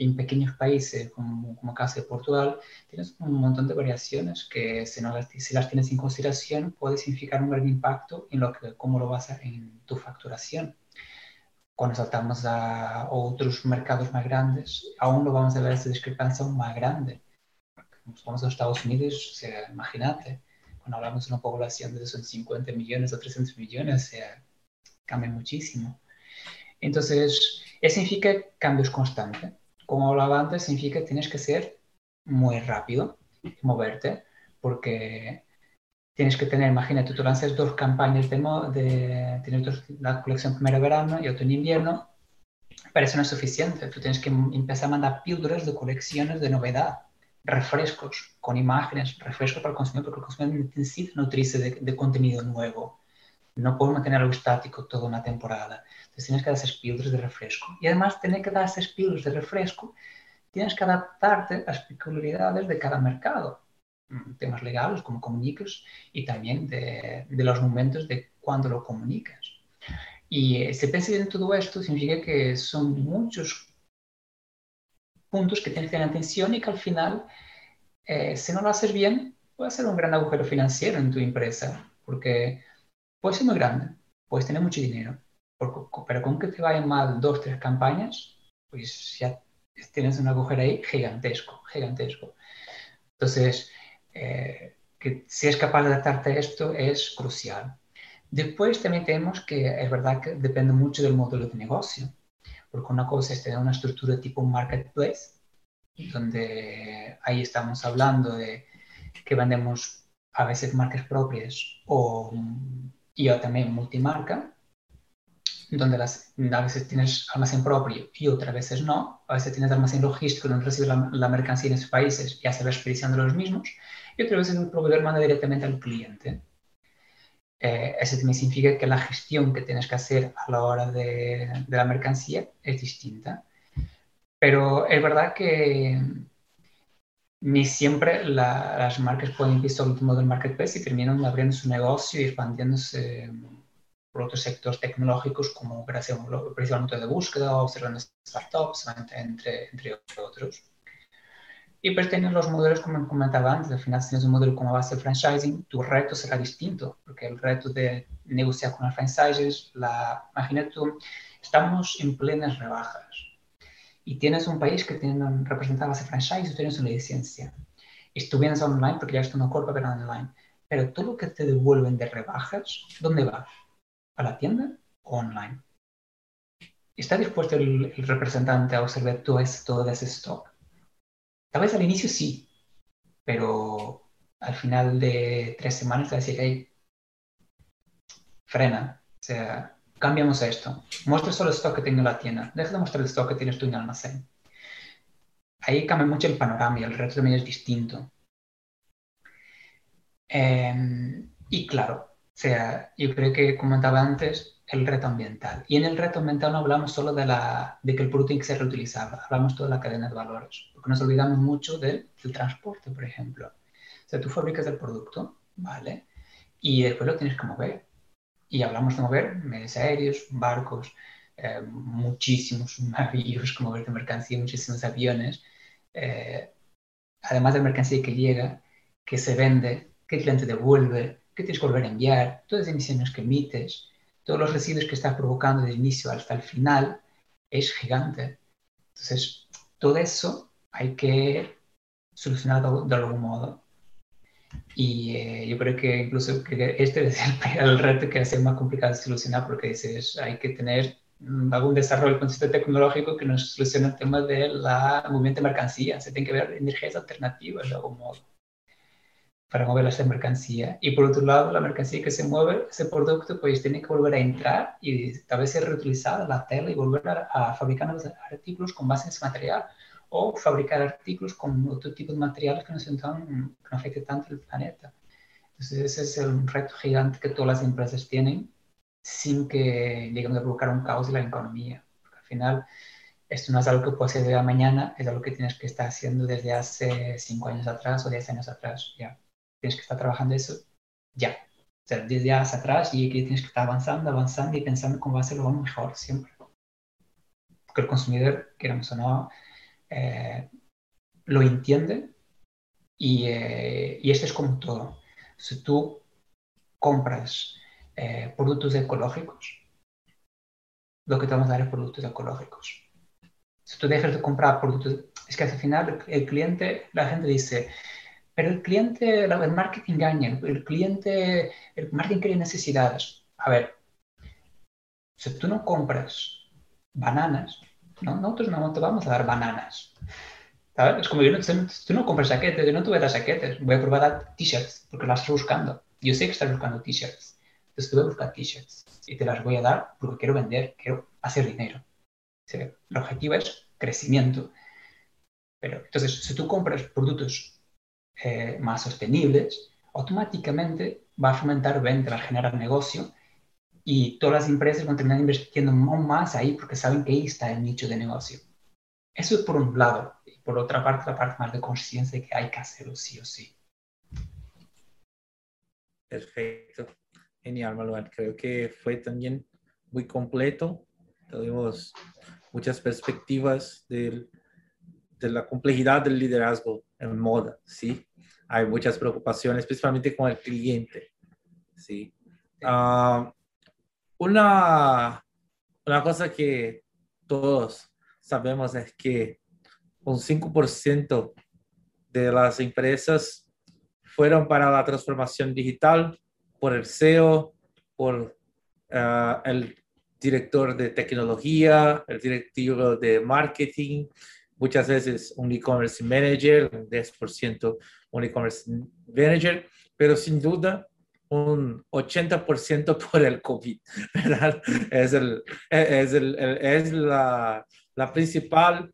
en pequeños países como, como caso de Portugal, tienes un montón de variaciones que si, no las, si las tienes en consideración puede significar un gran impacto en lo que, cómo lo vas a, en tu facturación. Cuando saltamos a otros mercados más grandes, aún lo vamos a ver esa discrepancia aún más grande. Nos vamos a Estados Unidos, o sea, imagínate, cuando hablamos de una población de son 50 millones o 300 millones, o sea, cambia muchísimo. Entonces, eso significa cambios constantes. Como hablaba antes, significa que tienes que ser muy rápido, moverte, porque tienes que tener, imagínate, tú lanzas dos campañas de, de tienes la colección primavera-verano y otoño-invierno, pero eso no es suficiente. Tú tienes que empezar a mandar píldoras de colecciones de novedad, refrescos con imágenes, refrescos para el consumidor, porque el consumidor necesita nutrirse de contenido nuevo. No puedo mantener algo estático toda una temporada. Entonces tienes que dar esas píldoras de refresco. Y además, tener que dar esas píldoras de refresco, tienes que adaptarte a las peculiaridades de cada mercado. Mm, temas legales, como comunicas, y también de, los momentos de cuando lo comunicas. Y eh, se piensa en todo esto, significa que son muchos puntos que tienes que tener atención y que al final, eh, si no lo haces bien, puede ser un gran agujero financiero en tu empresa, porque puede ser muy grande, puedes tener mucho dinero, pero con que te vayan mal dos, tres campañas, pues ya tienes un agujero ahí gigantesco, gigantesco. Entonces, eh, que si es capaz de adaptarte a esto es crucial. Después también tenemos que es verdad que depende mucho del modelo de negocio, porque una cosa es tener una estructura tipo marketplace, donde ahí estamos hablando de que vendemos a veces marcas propias o, y también multimarca, donde las, a veces tienes almacén propio y otras veces no. A veces tienes almacén logístico donde recibes la, mercancía en esos países y haces la expedición de los mismos. Y otras veces el proveedor manda directamente al cliente. Eh, eso también significa que la gestión que tienes que hacer a la hora de, de la mercancía es distinta. Pero es verdad que ni siempre las marcas pueden ir sobre el modo del marketplace y terminan abriendo su negocio y expandiéndose por otros sectores tecnológicos como creación principalmente de búsqueda observando startups, entre, entre otros. Y pues tienes los modelos, como comentaba antes, al final si tienes un modelo como base de franchising, tu reto será distinto, porque el reto de negociar con las franchises, la, imagínate tú, estamos en plenas rebajas y tienes un país que tiene representada base franchise y tienes una licencia. Y tú vienes online porque ya es una corpa pero online. Pero todo lo que te devuelven de rebajas, ¿dónde va? ¿A la tienda o online? ¿Está dispuesto el, representante a observar todo, ese, todo ese stock? Tal vez al inicio sí, pero al final de tres semanas te va a decir, hey, frena, o sea, cambiamos esto. Muestra solo el stock que tengo en la tienda. Deja de mostrar el stock que tienes tú en el almacén. Ahí cambia mucho el panorama y el reto también es distinto. Em, y claro, o sea, yo creo que comentaba antes el reto ambiental. Y en el reto ambiental no hablamos solo de, la, de que el producto tiene que hablamos toda la cadena de valores, porque nos olvidamos mucho del, transporte, por ejemplo. O sea, tú fabricas el producto, ¿vale? Y después lo tienes que mover. Y hablamos de mover medios aéreos, barcos, eh, muchísimos navíos, como ver de mercancía, muchísimos aviones. Eh, además de mercancía que llega, que se vende, que el cliente devuelve, que tienes que volver a enviar, todas las emisiones que emites, todos los residuos que estás provocando desde el inicio hasta el final, es gigante. Entonces, todo eso hay que solucionarlo de algún modo. Y eh, yo creo que incluso que este es el, reto que hace más complicado de solucionar porque dices, hay que tener algún desarrollo con sistema tecnológico que nos solucione el tema de la movimiento de mercancía. Se tiene que ver energías alternativas de algún modo para mover esa mercancía. Y por otro lado, la mercancía que se mueve, ese producto, pues tiene que volver a entrar y tal vez ser reutilizada la tela y volver a, a fabricar artículos con base en ese material o fabricar artículos con otro tipo de materiales que no, sean tan, que no afecten tanto el planeta. Entonces ese es el reto gigante que todas las empresas tienen sin que lleguen a provocar un caos en la economía. Porque al final esto no es algo que puedes hacer de mañana, es algo que tienes que estar haciendo desde hace cinco años atrás o diez años atrás. Ya tienes que estar trabajando eso ya. O sea, desde hace atrás y que tienes que estar avanzando, avanzando y pensando cómo va a ser lo mejor siempre. Porque el consumidor, queramos o no, eh, lo entiende y, eh, esto es como todo. Si tú compras eh, productos ecológicos, lo que te vamos a dar es productos ecológicos. Si tú dejas de comprar productos, es que al final el cliente, la gente dice, pero el cliente, el marketing engaña, el cliente, el marketing crea necesidades. A ver, si tú no compras bananas, ¿no? nosotros no te vamos a dar bananas. ¿Sabes? Es como yo no, tú no compras saquetes, yo no te voy a dar saquetes, voy a probar a t-shirts porque las estás buscando. Yo sé que estás buscando t-shirts, entonces te voy a buscar t-shirts y te las voy a dar porque quiero vender, quiero hacer dinero. El objetivo es crecimiento. Pero entonces, si tú compras productos eh, más sostenibles, automáticamente va a fomentar ventas, va a generar negocio y todas las empresas van a terminar invirtiendo más ahí porque saben que ahí está el nicho de negocio. Eso es por un lado. Y por otra parte, la parte más de conciencia de que hay que hacerlo sí o sí. Perfecto. Genial, Manuel. Creo que fue también muy completo. Tuvimos muchas perspectivas de, de la complejidad del liderazgo en moda, ¿sí? Hay muchas preocupaciones, principalmente con el cliente, ¿sí? Uh, una, una cosa que todos sabemos es que un 5% de las empresas fueron para la transformación digital por el CEO, por uh, el director de tecnología, el directivo de marketing, muchas veces un e-commerce manager, un 10% un e-commerce manager, pero sin duda un 80% por el COVID, ¿verdad? Es, el, es, el, es la, la, principal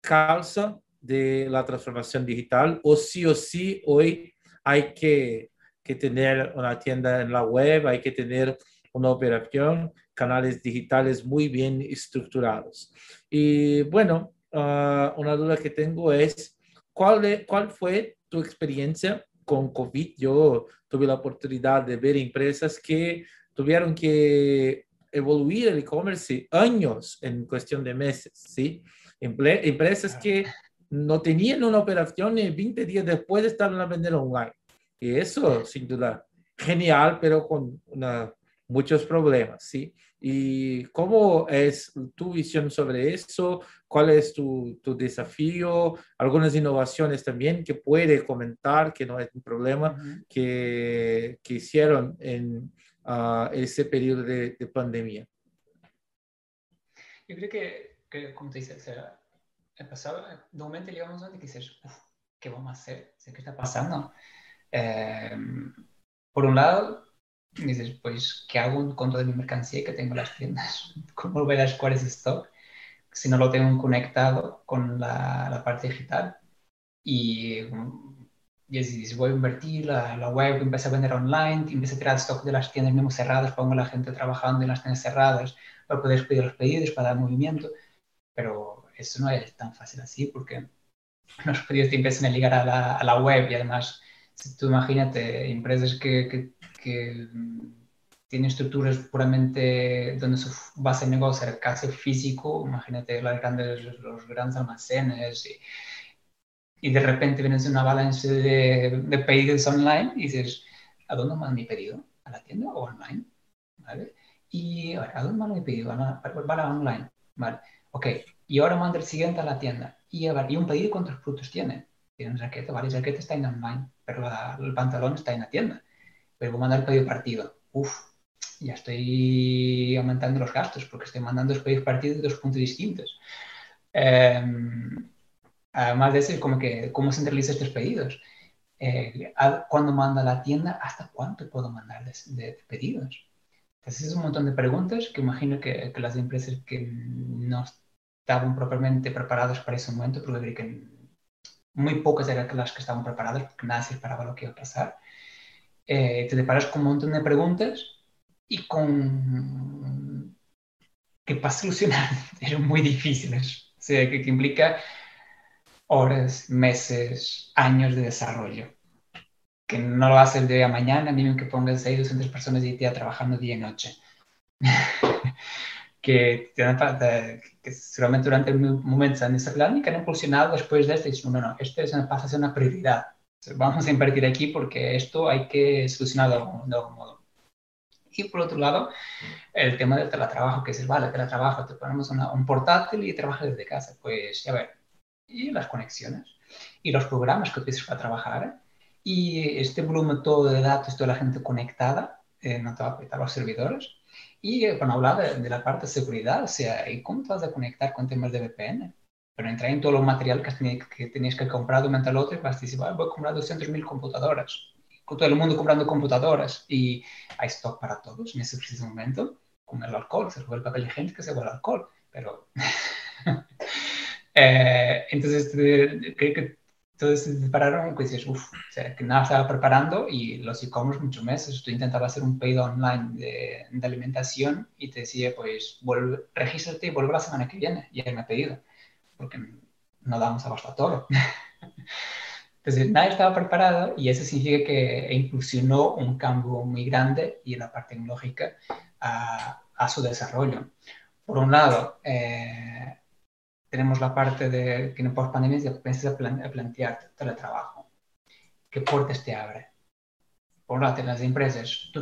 causa de la transformación digital, o sí o sí hoy hay que, que tener una tienda en la web, hay que tener una operación, canales digitales muy bien estructurados. Y bueno, uh, una duda que tengo es, ¿cuál, ¿cuál fue tu experiencia con COVID, yo tuve la oportunidad de ver empresas que tuvieron que evoluir el e-commerce años en cuestión de meses, ¿sí? empresas que no tenían una operación y 20 días después estaban a vender online. Y eso, sin duda, genial, pero con una, muchos problemas, ¿sí? ¿Y cómo es tu visión sobre eso? ¿Cuál es tu, tu, desafío? Algunas innovaciones también que puede comentar, que no es un problema, que, que, hicieron en uh, ese periodo de, de, pandemia. Yo creo que, que como te dices, el pasado, de momento llegamos donde dices, ¿qué vamos a hacer? ¿Qué está pasando? Eh, por un lado, dices, pues, ¿qué hago con toda mi mercancía que tengo en las tiendas? ¿Cómo voy a las cuáles stock si no lo tengo conectado con la, la parte digital? Y, y dices, voy a invertir, la, la web empieza a vender online, empieza a tirar stock de las tiendas mismo cerradas, pongo a la gente trabajando en las tiendas cerradas para poder pedir los pedidos, para dar movimiento, pero eso no es tan fácil así porque los pedidos te empiezan a ligar a la, a la web y además, si tú imagínate, empresas que, que que tiene estructuras puramente donde su base de negocio era casi físico, imagínate las grandes, los grandes almacenes y, y de repente vienes una balance de, de, pedidos online y dices, ¿a dónde mando mi pedido? ¿A la tienda o online? ¿Vale? Y a, ¿a dónde mando mi pedido? ¿A, para, online? ¿Vale? Ok, y ahora mando el siguiente a la tienda. Y, a ver, ¿y un pedido cuántos productos tiene? Tiene una jaqueta, ¿vale? La está en online, pero la, el pantalón está en la tienda pero voy a mandar pedido partido. Uf, ya estoy aumentando los gastos porque estoy mandando los pedidos partidos de dos puntos distintos. Em, además de eso, como que, ¿cómo estos pedidos? Eh, ¿Cuándo manda la tienda? ¿Hasta cuánto puedo mandar de, pedidos? Entonces, es un montón de preguntas que imagino que, las empresas que no estaban propiamente preparadas para ese momento, porque que muy pocas eran las que estaban preparadas porque nadie se esperaba lo que iba a pasar eh, te deparas con un montón de preguntas y con que para solucionar eran muy difíciles. O sea, que, que implica horas, meses, años de desarrollo. Que no lo haces de día a mañana, ni que pongas ahí 200 personas y día trabajando día y noche. que, que seguramente durante el momento han desarrollado y que han impulsionado después de esto y dicen, no, no, esto es, pasa a ser una prioridad vamos a invertir aquí porque esto hay que solucionarlo de algún, modo. Y por otro lado, el tema del teletrabajo, que es, vale, teletrabajo, te ponemos un portátil y trabajas desde casa. Pues, a ver, y las conexiones y los programas que utilizas para trabajar, y este volumen todo de datos, toda la gente conectada, eh, no te va a afectar los servidores. Y eh, cuando habla de, la parte de seguridad, o sea, ¿y cómo te vas a conectar con temas de VPN? Pero entra en todo lo material que, tenías que, tenías que comprar durante el otro y vas a decir, voy a comprar 200.000 computadoras. Con todo el mundo comprando computadoras y hay stock para todos en ese preciso momento. Con el alcohol, se fue el papel higiénico, se el alcohol. Pero. eh, entonces, creo que todos se separaron y dices, uff, o sea, que nada estaba preparando y los e-commerce muchos meses. Tú intentabas hacer un pedido online de, de, alimentación y te decía, pues, vuelve, regístrate y vuelve la semana que viene. Y él me ha pedido, porque no damos abasto a todo. Entonces, nada estaba preparado y eso significa que impulsionó un cambio muy grande y la parte tecnológica a, a su desarrollo. Por un lado, eh, tenemos la parte de que en post pandemia ya comienzas a, plantear teletrabajo. ¿Qué puertas te abre? Por un lado, tienes las empresas,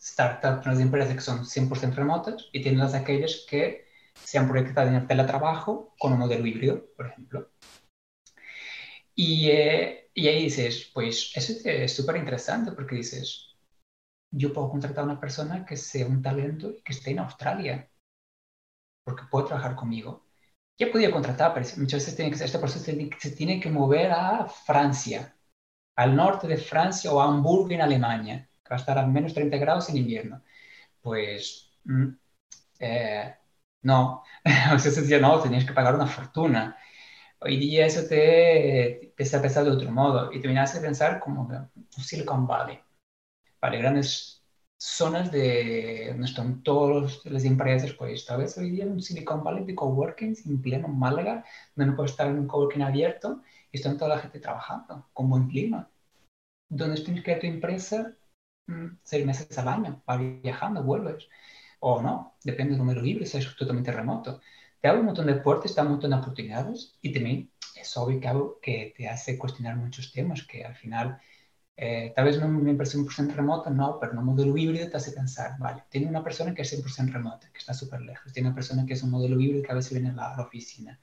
startups, las empresas que son 100% remotas y tienes las aquellas que se han proyectado teletrabajo con un modelo híbrido, por ejemplo. Y, eh, y ahí dices, pues eso es súper interesante porque dices, yo puedo contratar a una persona que sea un talento y que esté en Australia, porque puede trabajar conmigo ya podía contratar, pero muchas veces tiene que, este proceso se tiene que mover a Francia, al norte de Francia o a Hamburgo en Alemania, que va a estar a menos 30 grados en invierno. Pues mm, eh, no, sea, se decía, no, tenías que pagar una fortuna. Hoy día eso te empieza a pensar de otro modo y te vienes a pensar como un Silicon Valley. Vale, grandes zonas de donde están todas las empresas, pues tal vez hoy día un Silicon Valley de coworking en pleno Málaga, donde no puedes estar en un coworking abierto y están toda la gente trabajando con buen clima. Donde tienes que ir a tu empresa mm, seis meses al año, vas viajando, vuelves. O no, depende del número si es totalmente remoto. Te abre un montón de puertas, te da un montón de oportunidades y también es obvio que te hace cuestionar muchos temas que al final eh, tal vez no una empresa 100% remota, no, pero un modelo híbrido te hace pensar, vale, tiene una persona que es 100% remota, que está súper lejos, tiene una persona que es un modelo híbrido que a veces viene a la, oficina.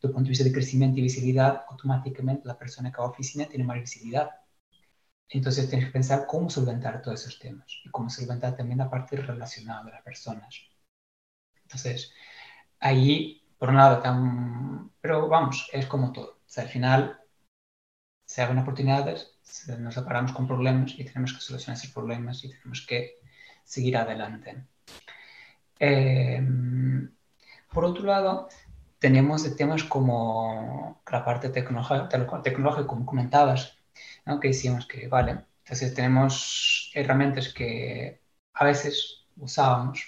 Tu punto de vista de crecimiento y visibilidad, automáticamente la persona que va a la oficina tiene más visibilidad. Entonces tienes que pensar cómo solventar todos esos temas y cómo solventar también la parte relacional de las personas. Entonces, ahí, por un lado, tan... pero vamos, es como todo. O al final se abren oportunidades, nos separamos con problemas y tenemos que solucionar esos problemas y tenemos que seguir adelante. Em, por otro lado, tenemos temas como la parte tecnológica, como comentabas, que decíamos que, vale, entonces tenemos herramientas que a veces usábamos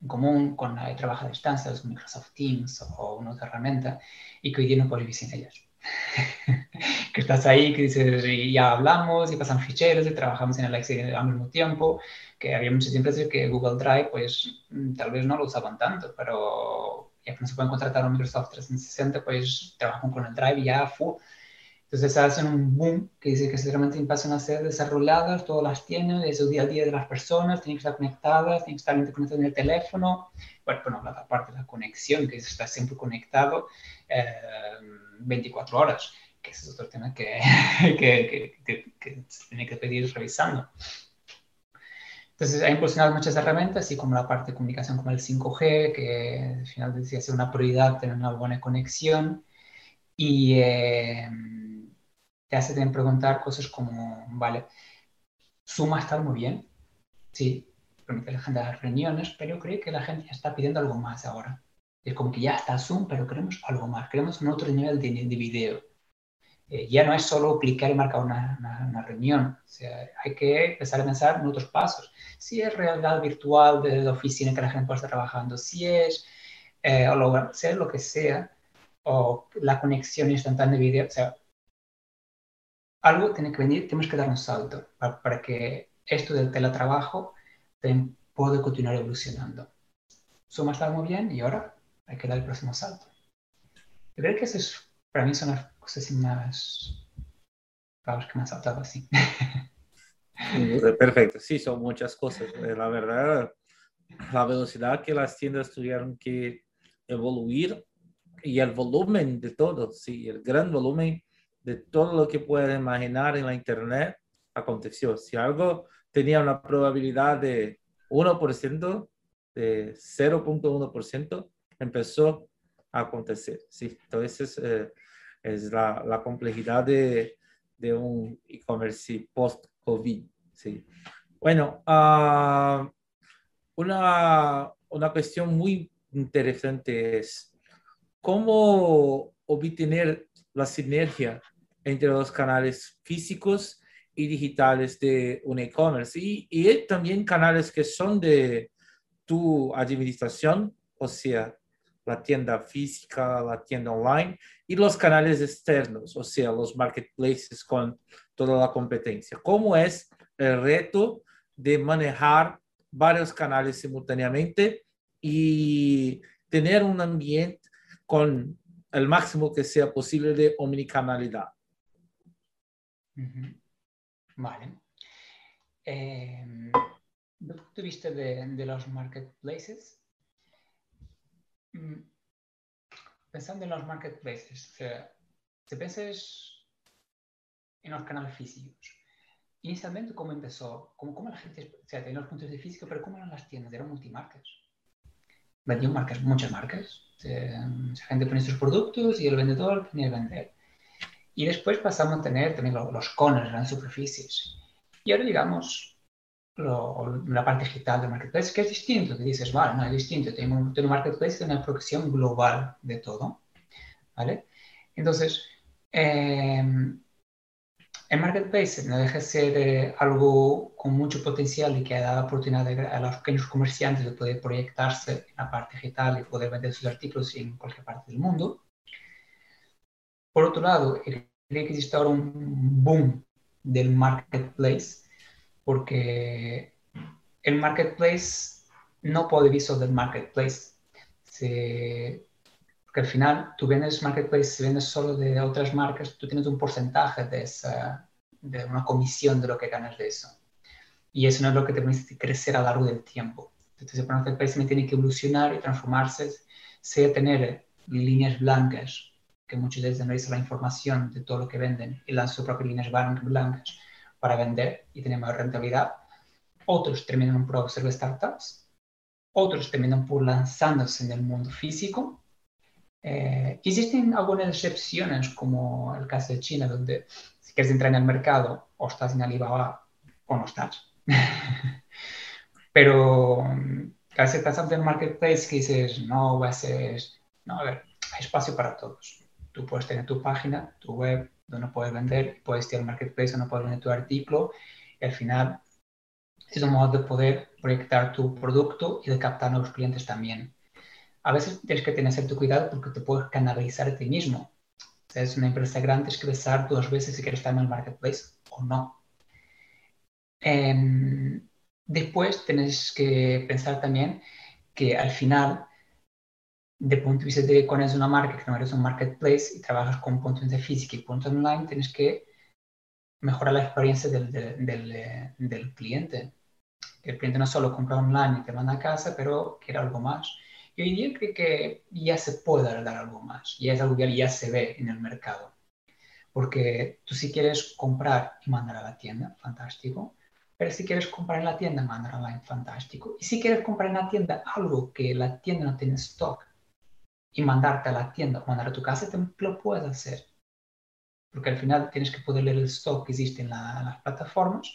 en común con el trabajo a distancia, Microsoft Teams o una otra herramienta, y que hoy día no puedes vivir sin ellas. que estás ahí, que dices, y ya hablamos y pasan ficheros y trabajamos en el Excel al mismo tiempo, que había muchas empresas que Google Drive, pues mm, tal vez no lo usaban tanto, pero ya que no se pueden contratar un Microsoft 360, pues trabajan con el Drive ya full. Entonces hacen un boom que dice que realmente pasan a ser desarrolladas, todas las tienen, es el día a día de las personas, tienen que estar conectadas, tienen que estar interconectadas en el teléfono. Bueno, bueno, la parte de la conexión, que está siempre conectado. Eh, 24 horas, que es otro tema que, que, que, que, se tiene que pedir revisando. Entonces, ha impulsionado muchas herramientas, así como la parte de comunicación como el 5G, que al final decía ser una prioridad tener una buena conexión. Y eh, te hace también preguntar cosas como, vale, Suma está muy bien, sí, permite la gente dar reuniones, pero creo que la gente ya está pidiendo algo más ahora. Es como que ya está Zoom, pero queremos algo más, queremos un otro nivel de, de video. Eh, ya no es solo clicar y marcar una, una, reunión, o sea, hay que empezar a pensar en otros pasos. Si es realidad virtual de la oficina que la gente puede estar trabajando, si es eh, o sea lo que sea, o la conexión instantánea de video, o sea, algo tiene que venir, tenemos que dar un salto para, para que esto del teletrabajo pueda continuar evolucionando. Zoom está muy bien y ahora hay que dar el próximo salto. Yo creo que eso es, para mí son las cosas más, que me han saltado así. Perfecto, sí, son muchas cosas. Eh, la verdad, la velocidad que las tiendas tuvieron que evoluir y el volumen de todo, sí, el gran volumen de todo lo que puedes imaginar en la Internet aconteció. Si algo tenía una probabilidad de 1%, de 0.1%, empezó a acontecer. Sí, entonces eh, es la, complejidad de, de un e-commerce post-COVID. Sí. Bueno, uh, una, una cuestión muy interesante es cómo obtener la sinergia entre los canales físicos y digitales de un e-commerce y, y, también canales que son de tu administración, o sea, la tienda física, la tienda online y los canales externos, o sea, los marketplaces con toda la competencia. ¿Cómo es el reto de manejar varios canales simultáneamente y tener un ambiente con el máximo que sea posible de omnicanalidad? Vale. Eh, el punto de de, los marketplaces, mm, pensando en los marketplaces, si piensas en los canales físicos, inicialmente, ¿cómo empezó? ¿Cómo, cómo la gente, o sea, tenía los puntos de físico, pero cómo eran las tiendas? Eran multimarcas. Vendían marcas, muchas marcas. la gente ponía sus productos y el vendedor tenía que vender. Y después pasamos a tener también los, los las superficies. Y ahora, digamos, lo, la parte digital del marketplace, que es distinto, que dices, vale, no es distinto, tengo, tengo un marketplace de una producción global de todo, ¿vale? Entonces, eh, el marketplace no deja de ser eh, algo con mucho potencial y que da la oportunidad a los pequeños comerciantes de poder proyectarse en la parte digital y poder vender sus artículos en cualquier parte del mundo. Por otro lado, creo que existe ahora un boom del marketplace porque el marketplace no puede vivir del marketplace. porque al final tú vendes marketplace, si vendes solo de otras marcas, tú tienes un porcentaje de, esa, de una comisión de lo que ganas de eso. Y eso no es lo que te permite crecer a lo largo del tiempo. Entonces el marketplace tiene que evolucionar y transformarse, sea tener líneas blancas, que muchos de ellos analizan la información de todo lo que venden y lanzan sus propias líneas blancas para vender y tener mayor rentabilidad. Otros terminan por ser startups. Otros terminan por lanzándose en el mundo físico. Eh, existen algunas excepciones, como el caso de China, donde si quieres entrar en el mercado, o estás en Alibaba o no estás. Pero casi estás ante el marketplace que dices, no, voy a ser... No, a ver, hay espacio para todos. Tú puedes tener tu página, tu web, donde puedes vender, puedes ir al marketplace donde puedes vender tu artículo y al final es un modo de poder proyectar tu producto y de captar nuevos clientes también. A veces tienes que tener cierto cuidado porque te puedes canalizar a ti mismo. Si es una empresa grande, tienes que pensar dos veces si quieres estar en el marketplace o no. Em, después tienes que pensar también que al final de punto de vista de cuando es una marca que no eres un marketplace y trabajas con puntos de física y puntos online, tienes que mejorar la experiencia del, del, del, cliente. el cliente no solo compra online y te manda a casa, pero quiere algo más. Y hoy día creo que ya se puede dar algo más, ya es algo que ya se ve en el mercado. Porque tú si quieres comprar y mandar a la tienda, fantástico. Pero si quieres comprar en la tienda, mandar online, fantástico. Y si quieres comprar en la tienda algo que la tienda no tiene stock, y mandarte a la tienda o mandar a tu casa, también lo puedes hacer. Porque al final tienes que poder leer el stock que existe en, las plataformas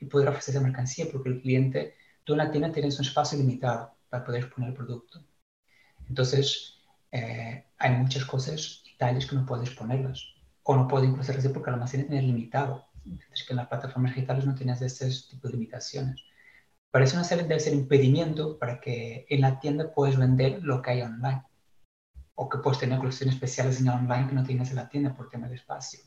y poder ofrecer esa mercancía, porque el cliente, tú en la tienda tienes un espacio limitado para poder poner el producto. Entonces, eh, hay muchas cosas y talles que no puedes ponerlas. O no puedes incluso hacer porque el almacén es limitado. Es que en las plataformas digitales no tienes ese tipo de limitaciones. Pero eso no debe ser impedimento para que en la tienda puedas vender lo que hay online o que puedes tener colecciones especiales en online que no tienes en la tienda por tema de espacio.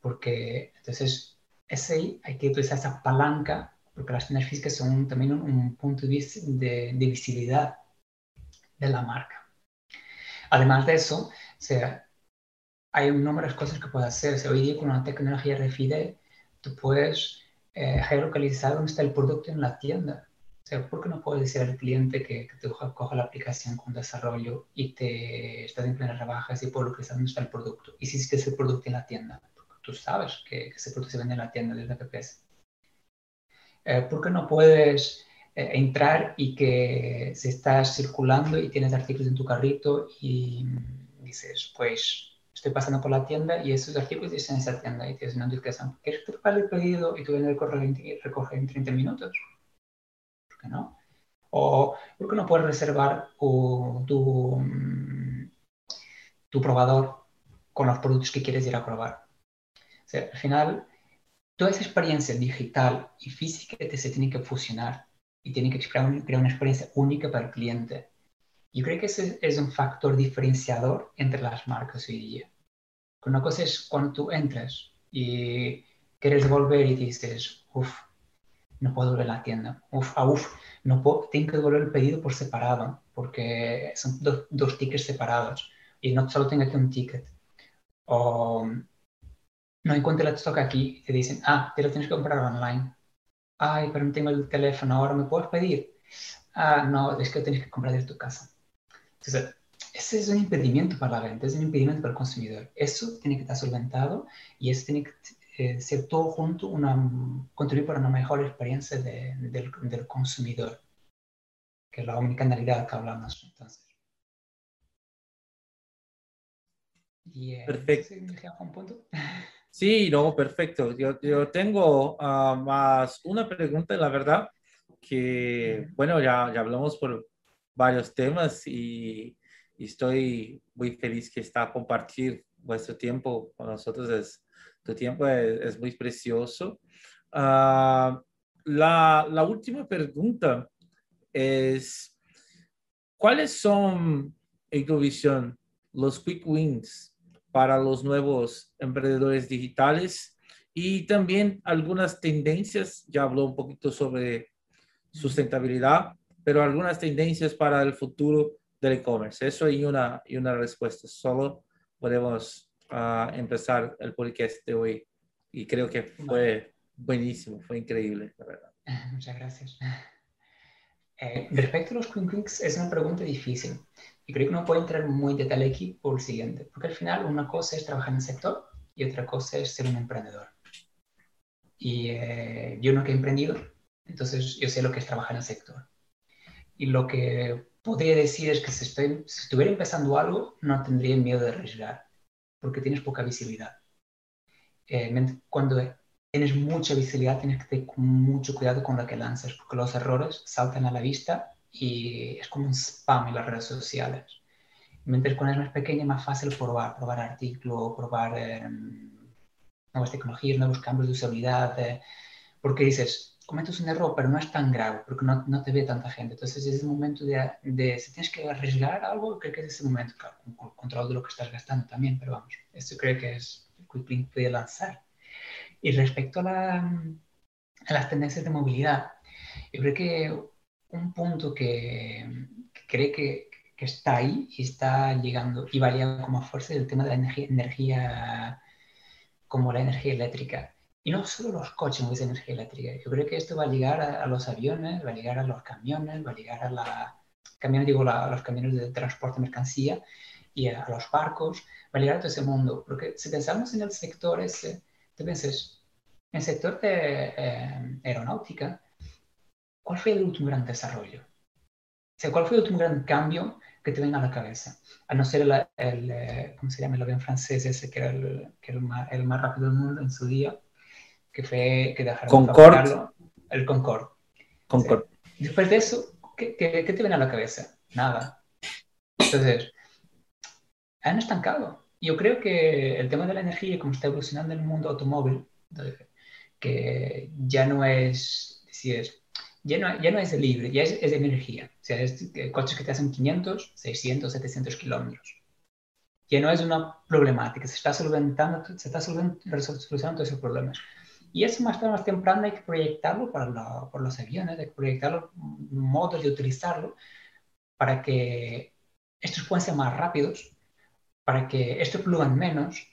Porque entonces ese, hay que utilizar esa palanca, porque las tiendas físicas son también un, punto de, de, de, visibilidad de la marca. Además de eso, o sea, hay un número de cosas que puedes hacer. O sea, hoy día con la tecnología RFID, tú puedes eh, geolocalizar dónde está el producto en la tienda. Sea, ¿por qué no puedes decir al cliente que, te coja la aplicación con desarrollo y te estás en plenas rebajas y por lo que está, está el producto? Y si es que ese producto en la tienda, porque tú sabes que, ese producto se vende en la tienda desde PPS. Eh, ¿Por qué no puedes eh, entrar y que se está circulando y tienes artículos en tu carrito y dices, pues estoy pasando por la tienda y esos artículos están en esa tienda y tienes una notificación, ¿quieres preparar el pedido y tú vienes a recoger en 30 minutos? ¿Por qué no? O ¿por qué no puedes reservar tu, mm, tu, probador con los productos que quieres ir a probar? O sea, al final, toda esa experiencia digital y física se tiene que fusionar y tiene que crear, una experiencia única para el cliente. Yo creo que ese es un factor diferenciador entre las marcas hoy día. Una cosa es cuando tú entras y quieres volver y dices, uff, no puedo volver a la tienda, uff, ah, uff, no puedo, tengo que devolver el pedido por separado, porque son dos tickets separados y no solo tengo aquí un ticket. O no encuentro el stock aquí y te dicen, ah, te lo tienes que comprar online ay, pero no tengo el teléfono, ahora me puedes pedir. Ah, no, es que lo tienes que comprar de tu casa. Entonces, ese es un impedimento para la venta, es un impedimento para el consumidor. Eso tiene que estar solventado y eso tiene que eh, ser todo junto, una, contribuir para una mejor experiencia de, del, del, consumidor, que es la omnicanalidad que hablamos. Entonces. Yeah, Perfecto. un punto? Sí, no, perfecto. Yo, yo tengo uh, más una pregunta, la verdad, que, bueno, ya, ya hablamos por varios temas y, y, estoy muy feliz que está a compartir vuestro tiempo con nosotros. Es, tu tiempo es, es muy precioso. La, la última pregunta es, ¿cuáles son, en tu visión, los quick wins para los nuevos emprendedores digitales y también algunas tendencias, ya habló un poquito sobre sustentabilidad, pero algunas tendencias para el futuro del e-commerce. Eso y una, y una respuesta. Solo podemos uh, empezar el podcast de hoy y creo que fue buenísimo, fue increíble, la verdad. Muchas gracias. Eh, respecto a los quick es una pregunta difícil. Y creo que no puedo entrar muy en detalle aquí por lo siguiente, porque al final una cosa es trabajar en el sector y otra cosa es ser un emprendedor. Y eh, yo no he emprendido, entonces yo sé lo que es trabajar en el sector. Y lo que podría decir es que si, estoy, si estuviera empezando algo, no tendría miedo de arriesgar, porque tienes poca visibilidad. Eh, cuando tienes mucha visibilidad, tienes que tener mucho cuidado con lo que lanzas, porque los errores saltan a la vista y es como un spam en las redes sociales. Mientras cuando es más pequeña más fácil probar, probar artículos, probar eh, nuevas tecnologías, nuevos cambios de usabilidad, eh, porque dices, cometes un error, pero no es tan grave, porque no, no te ve tanta gente. Entonces es el momento de, de, si tienes que arriesgar algo, creo que es ese momento, claro, con, control de lo que estás gastando también, pero vamos, esto creo que es el Quick puede lanzar. Y respecto a, la, a las tendencias de movilidad, yo creo que un punto que, cree que, que, está ahí y está llegando y va a llegar como fuerza el tema de la energía, energía como la energía eléctrica. Y no solo los coches de energía eléctrica. Yo creo que esto va a llegar a, los aviones, va a llegar a los camiones, va a llegar a la camiones, digo, a los camiones de transporte de mercancía y a, los barcos, va a llegar a todo ese mundo. Porque si pensamos en el sector ese, te piensas, en el sector de eh, aeronáutica, ¿cuál fue el último gran desarrollo? O sea, ¿cuál fue el último gran cambio que te venga a la cabeza? A no ser el, el eh, ¿cómo se llama? El avión francés ese que era el, que era el, más, el, más, rápido del mundo en su día, que fue que dejaron Concorde. el Concorde. Concorde. después de eso, ¿qué, ¿qué, qué, te viene a la cabeza? Nada. Entonces, han estancado. Yo creo que el tema de la energía, como está evolucionando en el mundo automóvil, que ya no es, es ya no, ya no es libre, ya es, es energía. O sea, es coches que te hacen 500, 600, 700 kilómetros. Ya no es una problemática, se está solventando, se está solucionando todos esos problemas. Y eso más tarde más temprano hay que proyectarlo para por los aviones, hay que proyectarlo, modos de utilizarlo para que estos puedan ser más rápidos, para que estos plugan menos,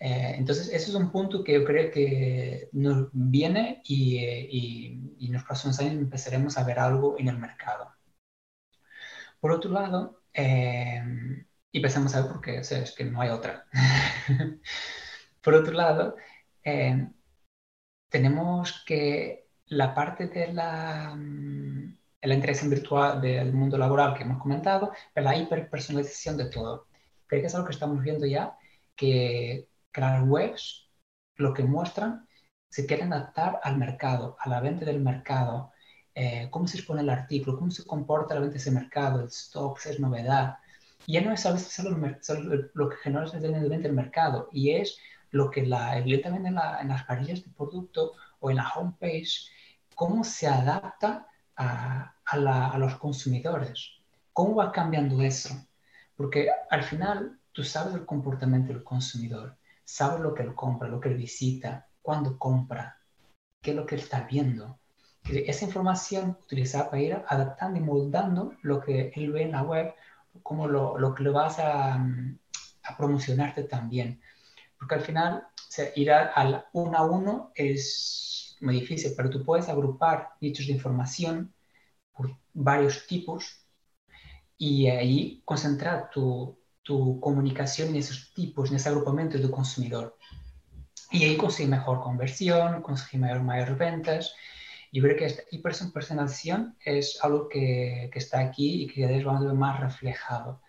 Eh, entonces, ese es un punto que yo creo que nos viene y, eh, y, y, en los próximos años empezaremos a ver algo en el mercado. Por otro lado, eh, y pensamos a ver por qué, o sea, es que no hay otra. Por otro lado, tenemos que la parte de la, mm, la interacción virtual del mundo laboral que hemos comentado, la hiperpersonalización de todo. Creo que es algo que estamos viendo ya, que que las webs lo que muestran se quieren adaptar al mercado, a la venta del mercado, eh, cómo se expone el artículo, cómo se comporta la venta de ese mercado, el stock, si es novedad. Y ya no es a veces solo, lo que genera el venta del mercado, y es lo que la, cliente vende en, las varillas de producto o en la homepage, cómo se adapta a, a los consumidores, cómo va cambiando eso. Porque al final tú sabes el comportamiento del consumidor sabe lo que él compra, lo que él visita, cuándo compra, qué es lo que él está viendo. Esa información utilizada para ir adaptando y moldando lo que él ve en la web, como lo, lo que le vas a, a, promocionarte también. Porque al final, ir al uno a uno es muy difícil, pero tú puedes agrupar nichos de información por varios tipos y ahí concentrar tu, tu comunicación en esos tipos, en ese agrupamiento de consumidor. Y ahí consigue mejor conversión, consigue mayor, mayor ventas. Y creo que esta hiperpersonalización es algo que, que, está aquí y que cada vez va a ver más reflejado.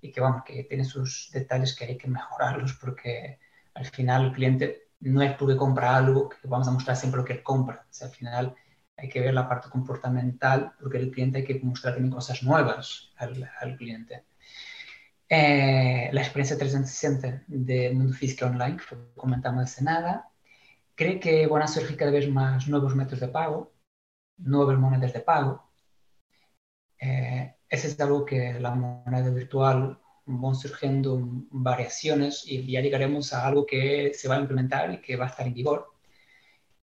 Y que, vamos, que tiene sus detalles que hay que mejorarlos porque al final el cliente no es porque compra algo que vamos a mostrar siempre lo que él compra. O sea, al final hay que ver la parte comportamental porque el cliente hay que mostrar también cosas nuevas al, al cliente. Eh, la experiencia 360 del mundo físico online, que comentamos hace nada. Cree que van a surgir cada vez más nuevos métodos de pago, nuevas monedas de pago. Eh, ese es algo que la moneda virtual van surgiendo variaciones y ya llegaremos a algo que se va a implementar y que va a estar en vigor.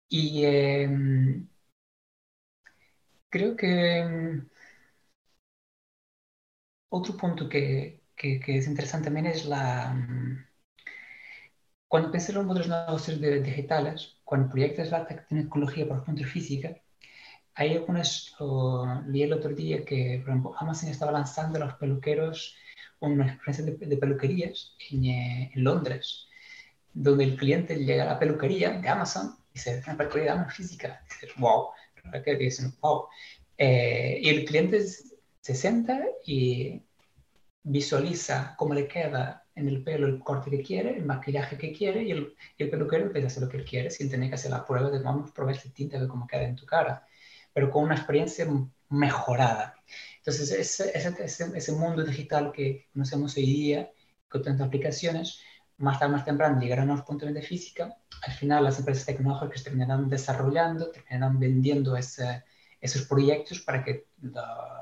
Y em, creo que em, otro punto que, es interesante también es la... Mm, cuando pensé en los modelos negocios digitales, cuando proyectas la tecnología, por física, hay algunas, vi el otro día que, por ejemplo, Amazon estaba lanzando a los peluqueros una experiencia de, peluquerías en, eh, en, Londres, donde el cliente llega a la peluquería de Amazon y dice, una peluquería de Amazon física. Y dices, wow, que dicen, wow. Eh, y el cliente se sienta y visualiza cómo le queda en el pelo el corte que quiere, el maquillaje que quiere y el, el peluquero empieza a hacer lo que él quiere sin tener que hacer la prueba de vamos a probar este tinte de cómo queda en tu cara, pero con una experiencia mejorada. Entonces, ese, ese, ese, mundo digital que conocemos hoy día, con tantas aplicaciones, más tarde más temprano llegarán a los puntos de física. Al final, las empresas tecnológicas terminarán desarrollando, terminarán vendiendo ese, esos proyectos para que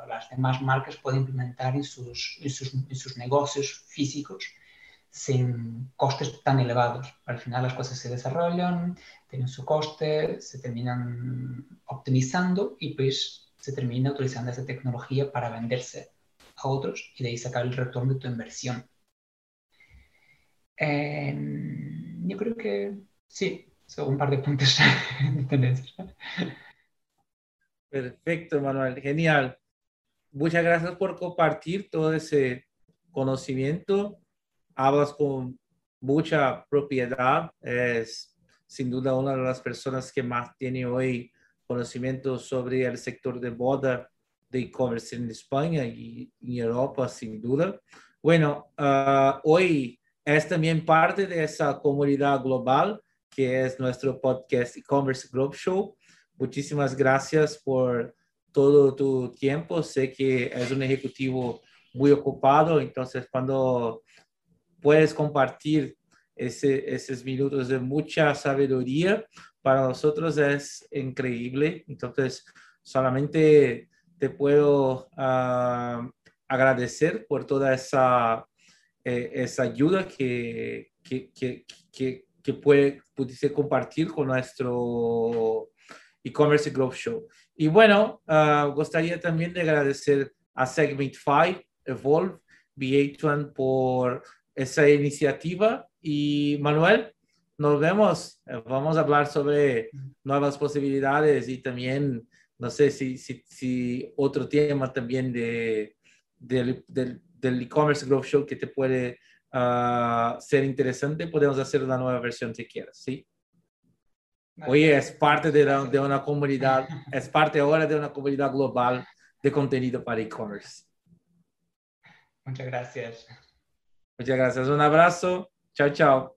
las demás marcas puedan implementar en sus, en sus, en sus, negocios físicos sin costes tan elevados. Al final las cosas se desarrollan, tienen su coste, se terminan optimizando y pues se termina utilizando esa tecnología para venderse a otros y de ahí sacar el retorno de tu inversión. yo creo que sí, son un par de puntos de tendencia. Perfecto, Manuel. Genial. Muchas gracias por compartir todo ese conocimiento. Hablas con mucha propiedad. Es sin duda una de las personas que más tiene hoy conocimiento sobre el sector de moda de e-commerce en España y en Europa, sin duda. Bueno, uh, hoy es también parte de esa comunidad global que es nuestro podcast e-commerce Group Show. Muchísimas gracias por todo tu tiempo. Sé que es un ejecutivo muy ocupado, entonces cuando puedes compartir ese, esos minutos de mucha sabiduría, para nosotros es increíble. Entonces, solamente te puedo uh, agradecer por toda esa, eh, esa ayuda que, que, que, que, que puede, pudiste compartir con nuestro e-commerce growth show. Y bueno, uh, gustaría también de agradecer a Segment 5, Evolve, BH1 por esa iniciativa. Y Manuel, nos vemos. Eh, vamos a hablar sobre nuevas posibilidades y también, no sé si, si, si otro tema también de, del, del, e-commerce growth show que te puede uh, ser interesante, podemos hacer una nueva versión si quieres, ¿sí? Hoy es parte de, la, de una comunidad, es parte ahora de una comunidad global de contenido para e-commerce. Muchas gracias. Muchas gracias. Un abrazo. Chao, chao.